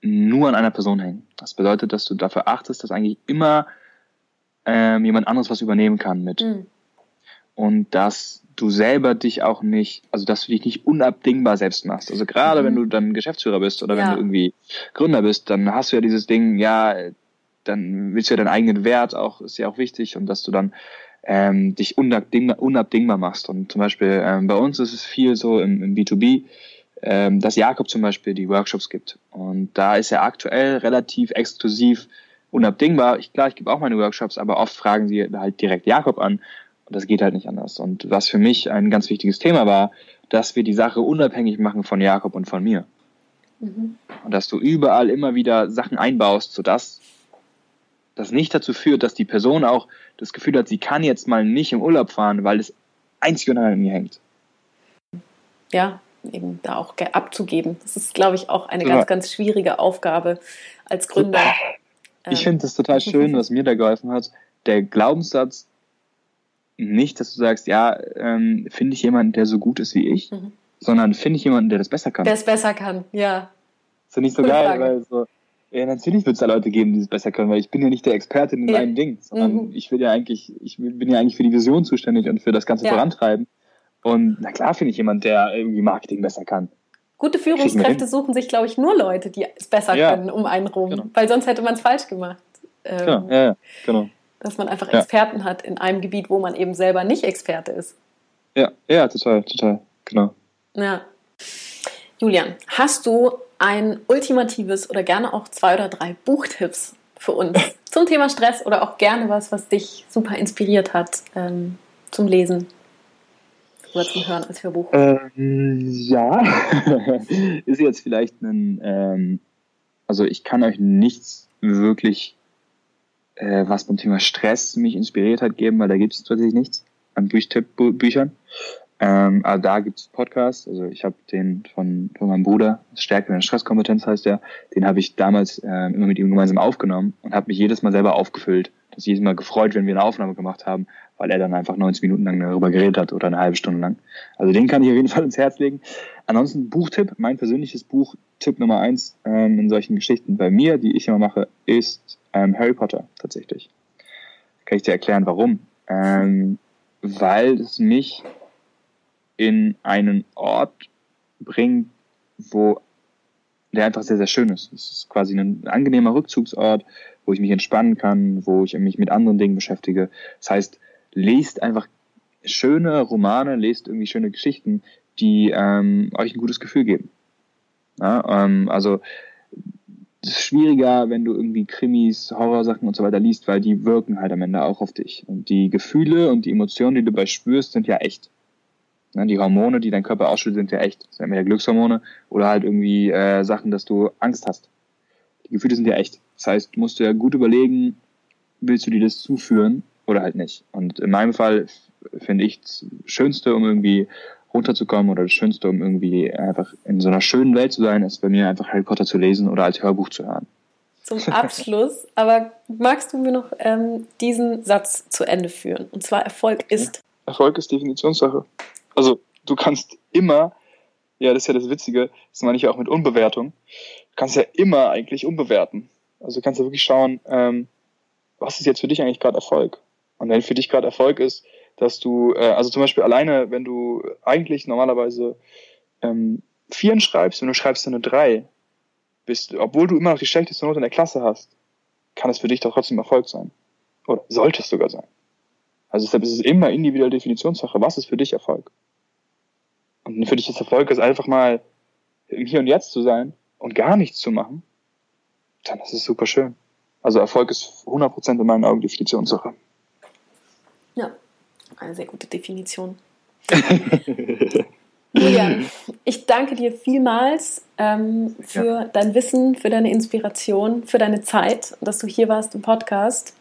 nur an einer Person hängen. Das bedeutet, dass du dafür achtest, dass eigentlich immer ähm, jemand anderes was übernehmen kann mit. Mhm. Und dass du selber dich auch nicht, also dass du dich nicht unabdingbar selbst machst. Also gerade mhm. wenn du dann Geschäftsführer bist oder ja. wenn du irgendwie Gründer bist, dann hast du ja dieses Ding, ja, dann willst du ja deinen eigenen Wert auch, ist ja auch wichtig und dass du dann ähm, dich unabdingbar, unabdingbar machst. Und zum Beispiel ähm, bei uns ist es viel so im, im B2B, ähm, dass Jakob zum Beispiel die Workshops gibt. Und da ist er aktuell relativ exklusiv unabdingbar. Ich, klar, ich gebe auch meine Workshops, aber oft fragen sie halt direkt Jakob an das geht halt nicht anders. Und was für mich ein ganz wichtiges Thema war, dass wir die Sache unabhängig machen von Jakob und von mir. Mhm. Und dass du überall immer wieder Sachen einbaust, sodass das nicht dazu führt, dass die Person auch das Gefühl hat, sie kann jetzt mal nicht im Urlaub fahren, weil es einzig und allein an mir hängt. Ja, eben da auch abzugeben. Das ist, glaube ich, auch eine ja. ganz, ganz schwierige Aufgabe als Gründer. Ich finde das total schön, was mir da geholfen hat. Der Glaubenssatz, nicht, dass du sagst, ja, ähm, finde ich jemanden, der so gut ist wie ich, mhm. sondern finde ich jemanden, der das besser kann. Der es besser kann, ja. Ist ja nicht so Gute geil, Frage. weil so, ja, natürlich wird es da Leute geben, die es besser können, weil ich bin ja nicht der Experte in ja. einem Ding, sondern mhm. ich will ja eigentlich, ich bin ja eigentlich für die Vision zuständig und für das Ganze ja. vorantreiben. Und na klar finde ich jemanden, der irgendwie Marketing besser kann. Gute Führungskräfte suchen sich, glaube ich, nur Leute, die es besser ja. können, um einen rum, genau. weil sonst hätte man es falsch gemacht. Ähm, genau, ja, ja, genau dass man einfach Experten ja. hat in einem Gebiet, wo man eben selber nicht Experte ist. Ja, ja, total, total, genau. Ja. Julian, hast du ein ultimatives oder gerne auch zwei oder drei Buchtipps für uns [LAUGHS] zum Thema Stress oder auch gerne was, was dich super inspiriert hat ähm, zum Lesen oder zum Hören als Hörbuch? Ähm, ja, [LAUGHS] ist jetzt vielleicht ein, ähm, also ich kann euch nichts wirklich, äh, was beim Thema Stress mich inspiriert hat, geben, weil da gibt es tatsächlich nichts an Büchern. Ähm, aber da gibt es Podcasts, also ich habe den von, von meinem Bruder, Stärke der Stresskompetenz heißt der, den habe ich damals äh, immer mit ihm gemeinsam aufgenommen und habe mich jedes Mal selber aufgefüllt. Das jedes Mal gefreut, wenn wir eine Aufnahme gemacht haben, weil er dann einfach 90 Minuten lang darüber geredet hat oder eine halbe Stunde lang. Also den kann ich auf jeden Fall ins Herz legen. Ansonsten Buchtipp, mein persönliches Buch, Tipp Nummer eins ähm, in solchen Geschichten bei mir, die ich immer mache, ist ähm, Harry Potter tatsächlich. Kann ich dir erklären, warum? Ähm, weil es mich in einen Ort bringt, wo der einfach sehr, sehr schön ist. Es ist quasi ein angenehmer Rückzugsort, wo ich mich entspannen kann, wo ich mich mit anderen Dingen beschäftige. Das heißt, lest einfach schöne Romane, lest irgendwie schöne Geschichten, die ähm, euch ein gutes Gefühl geben. Ja, ähm, also schwieriger, wenn du irgendwie Krimis, Horrorsachen und so weiter liest, weil die wirken halt am Ende auch auf dich. Und die Gefühle und die Emotionen, die du dabei spürst, sind ja echt. Ne, die Hormone, die dein Körper ausschüttet, sind ja echt. Das sind entweder Glückshormone oder halt irgendwie äh, Sachen, dass du Angst hast. Die Gefühle sind ja echt. Das heißt, du musst dir gut überlegen, willst du dir das zuführen oder halt nicht. Und in meinem Fall finde ich das Schönste, um irgendwie runterzukommen oder das Schönste, um irgendwie einfach in so einer schönen Welt zu sein, ist bei mir einfach Harry Potter zu lesen oder als Hörbuch zu hören. Zum Abschluss, [LAUGHS] aber magst du mir noch ähm, diesen Satz zu Ende führen? Und zwar Erfolg ist. Erfolg ist Definitionssache. Also du kannst immer, ja, das ist ja das Witzige, das meine ich ja auch mit Unbewertung, du kannst ja immer eigentlich unbewerten. Also du kannst ja wirklich schauen, ähm, was ist jetzt für dich eigentlich gerade Erfolg? Und wenn für dich gerade Erfolg ist, dass du, äh, also zum Beispiel alleine, wenn du eigentlich normalerweise ähm, Vieren schreibst und du schreibst eine Drei, bist, obwohl du immer noch die schlechteste Note in der Klasse hast, kann es für dich doch trotzdem Erfolg sein. Oder sollte es sogar sein. Also deshalb ist es immer individuelle Definitionssache. Was ist für dich Erfolg? Und für dich ist Erfolg ist einfach mal im Hier und Jetzt zu sein und gar nichts zu machen. Dann ist es super schön. Also Erfolg ist 100% in meinen Augen Definitionssache. Ja, eine sehr gute Definition. [LAUGHS] Julian, ich danke dir vielmals ähm, für ja. dein Wissen, für deine Inspiration, für deine Zeit, dass du hier warst im Podcast.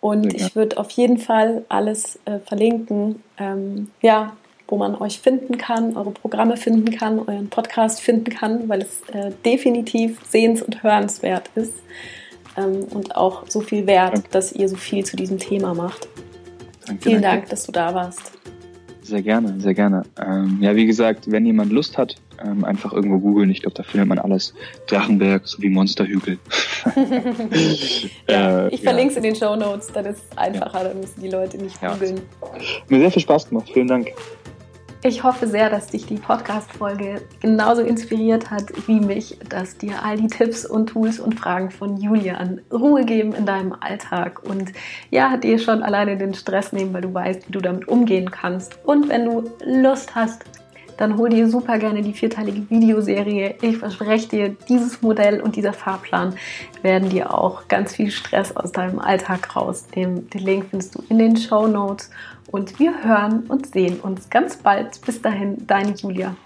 Und ja. ich würde auf jeden Fall alles äh, verlinken, ähm, ja, wo man euch finden kann, eure Programme finden kann, euren Podcast finden kann, weil es äh, definitiv sehens- und hörenswert ist ähm, und auch so viel wert, dass ihr so viel zu diesem Thema macht. Danke, Vielen danke. Dank, dass du da warst. Sehr gerne, sehr gerne. Ähm, ja, wie gesagt, wenn jemand Lust hat, ähm, einfach irgendwo googeln. Ich glaube, da findet man alles. Drachenberg sowie Monsterhügel. [LAUGHS] [LAUGHS] ja, äh, ich verlinke es in den Show Notes, dann ist es einfacher, ja. dann müssen die Leute nicht googeln. Ja. Mir sehr viel Spaß gemacht. Vielen Dank. Ich hoffe sehr, dass dich die Podcast-Folge genauso inspiriert hat wie mich, dass dir all die Tipps und Tools und Fragen von Julian Ruhe geben in deinem Alltag und ja, dir schon alleine den Stress nehmen, weil du weißt, wie du damit umgehen kannst. Und wenn du Lust hast, dann hol dir super gerne die vierteilige Videoserie. Ich verspreche dir, dieses Modell und dieser Fahrplan werden dir auch ganz viel Stress aus deinem Alltag rausnehmen. Den Link findest du in den Show Notes und wir hören und sehen uns ganz bald. Bis dahin, deine Julia.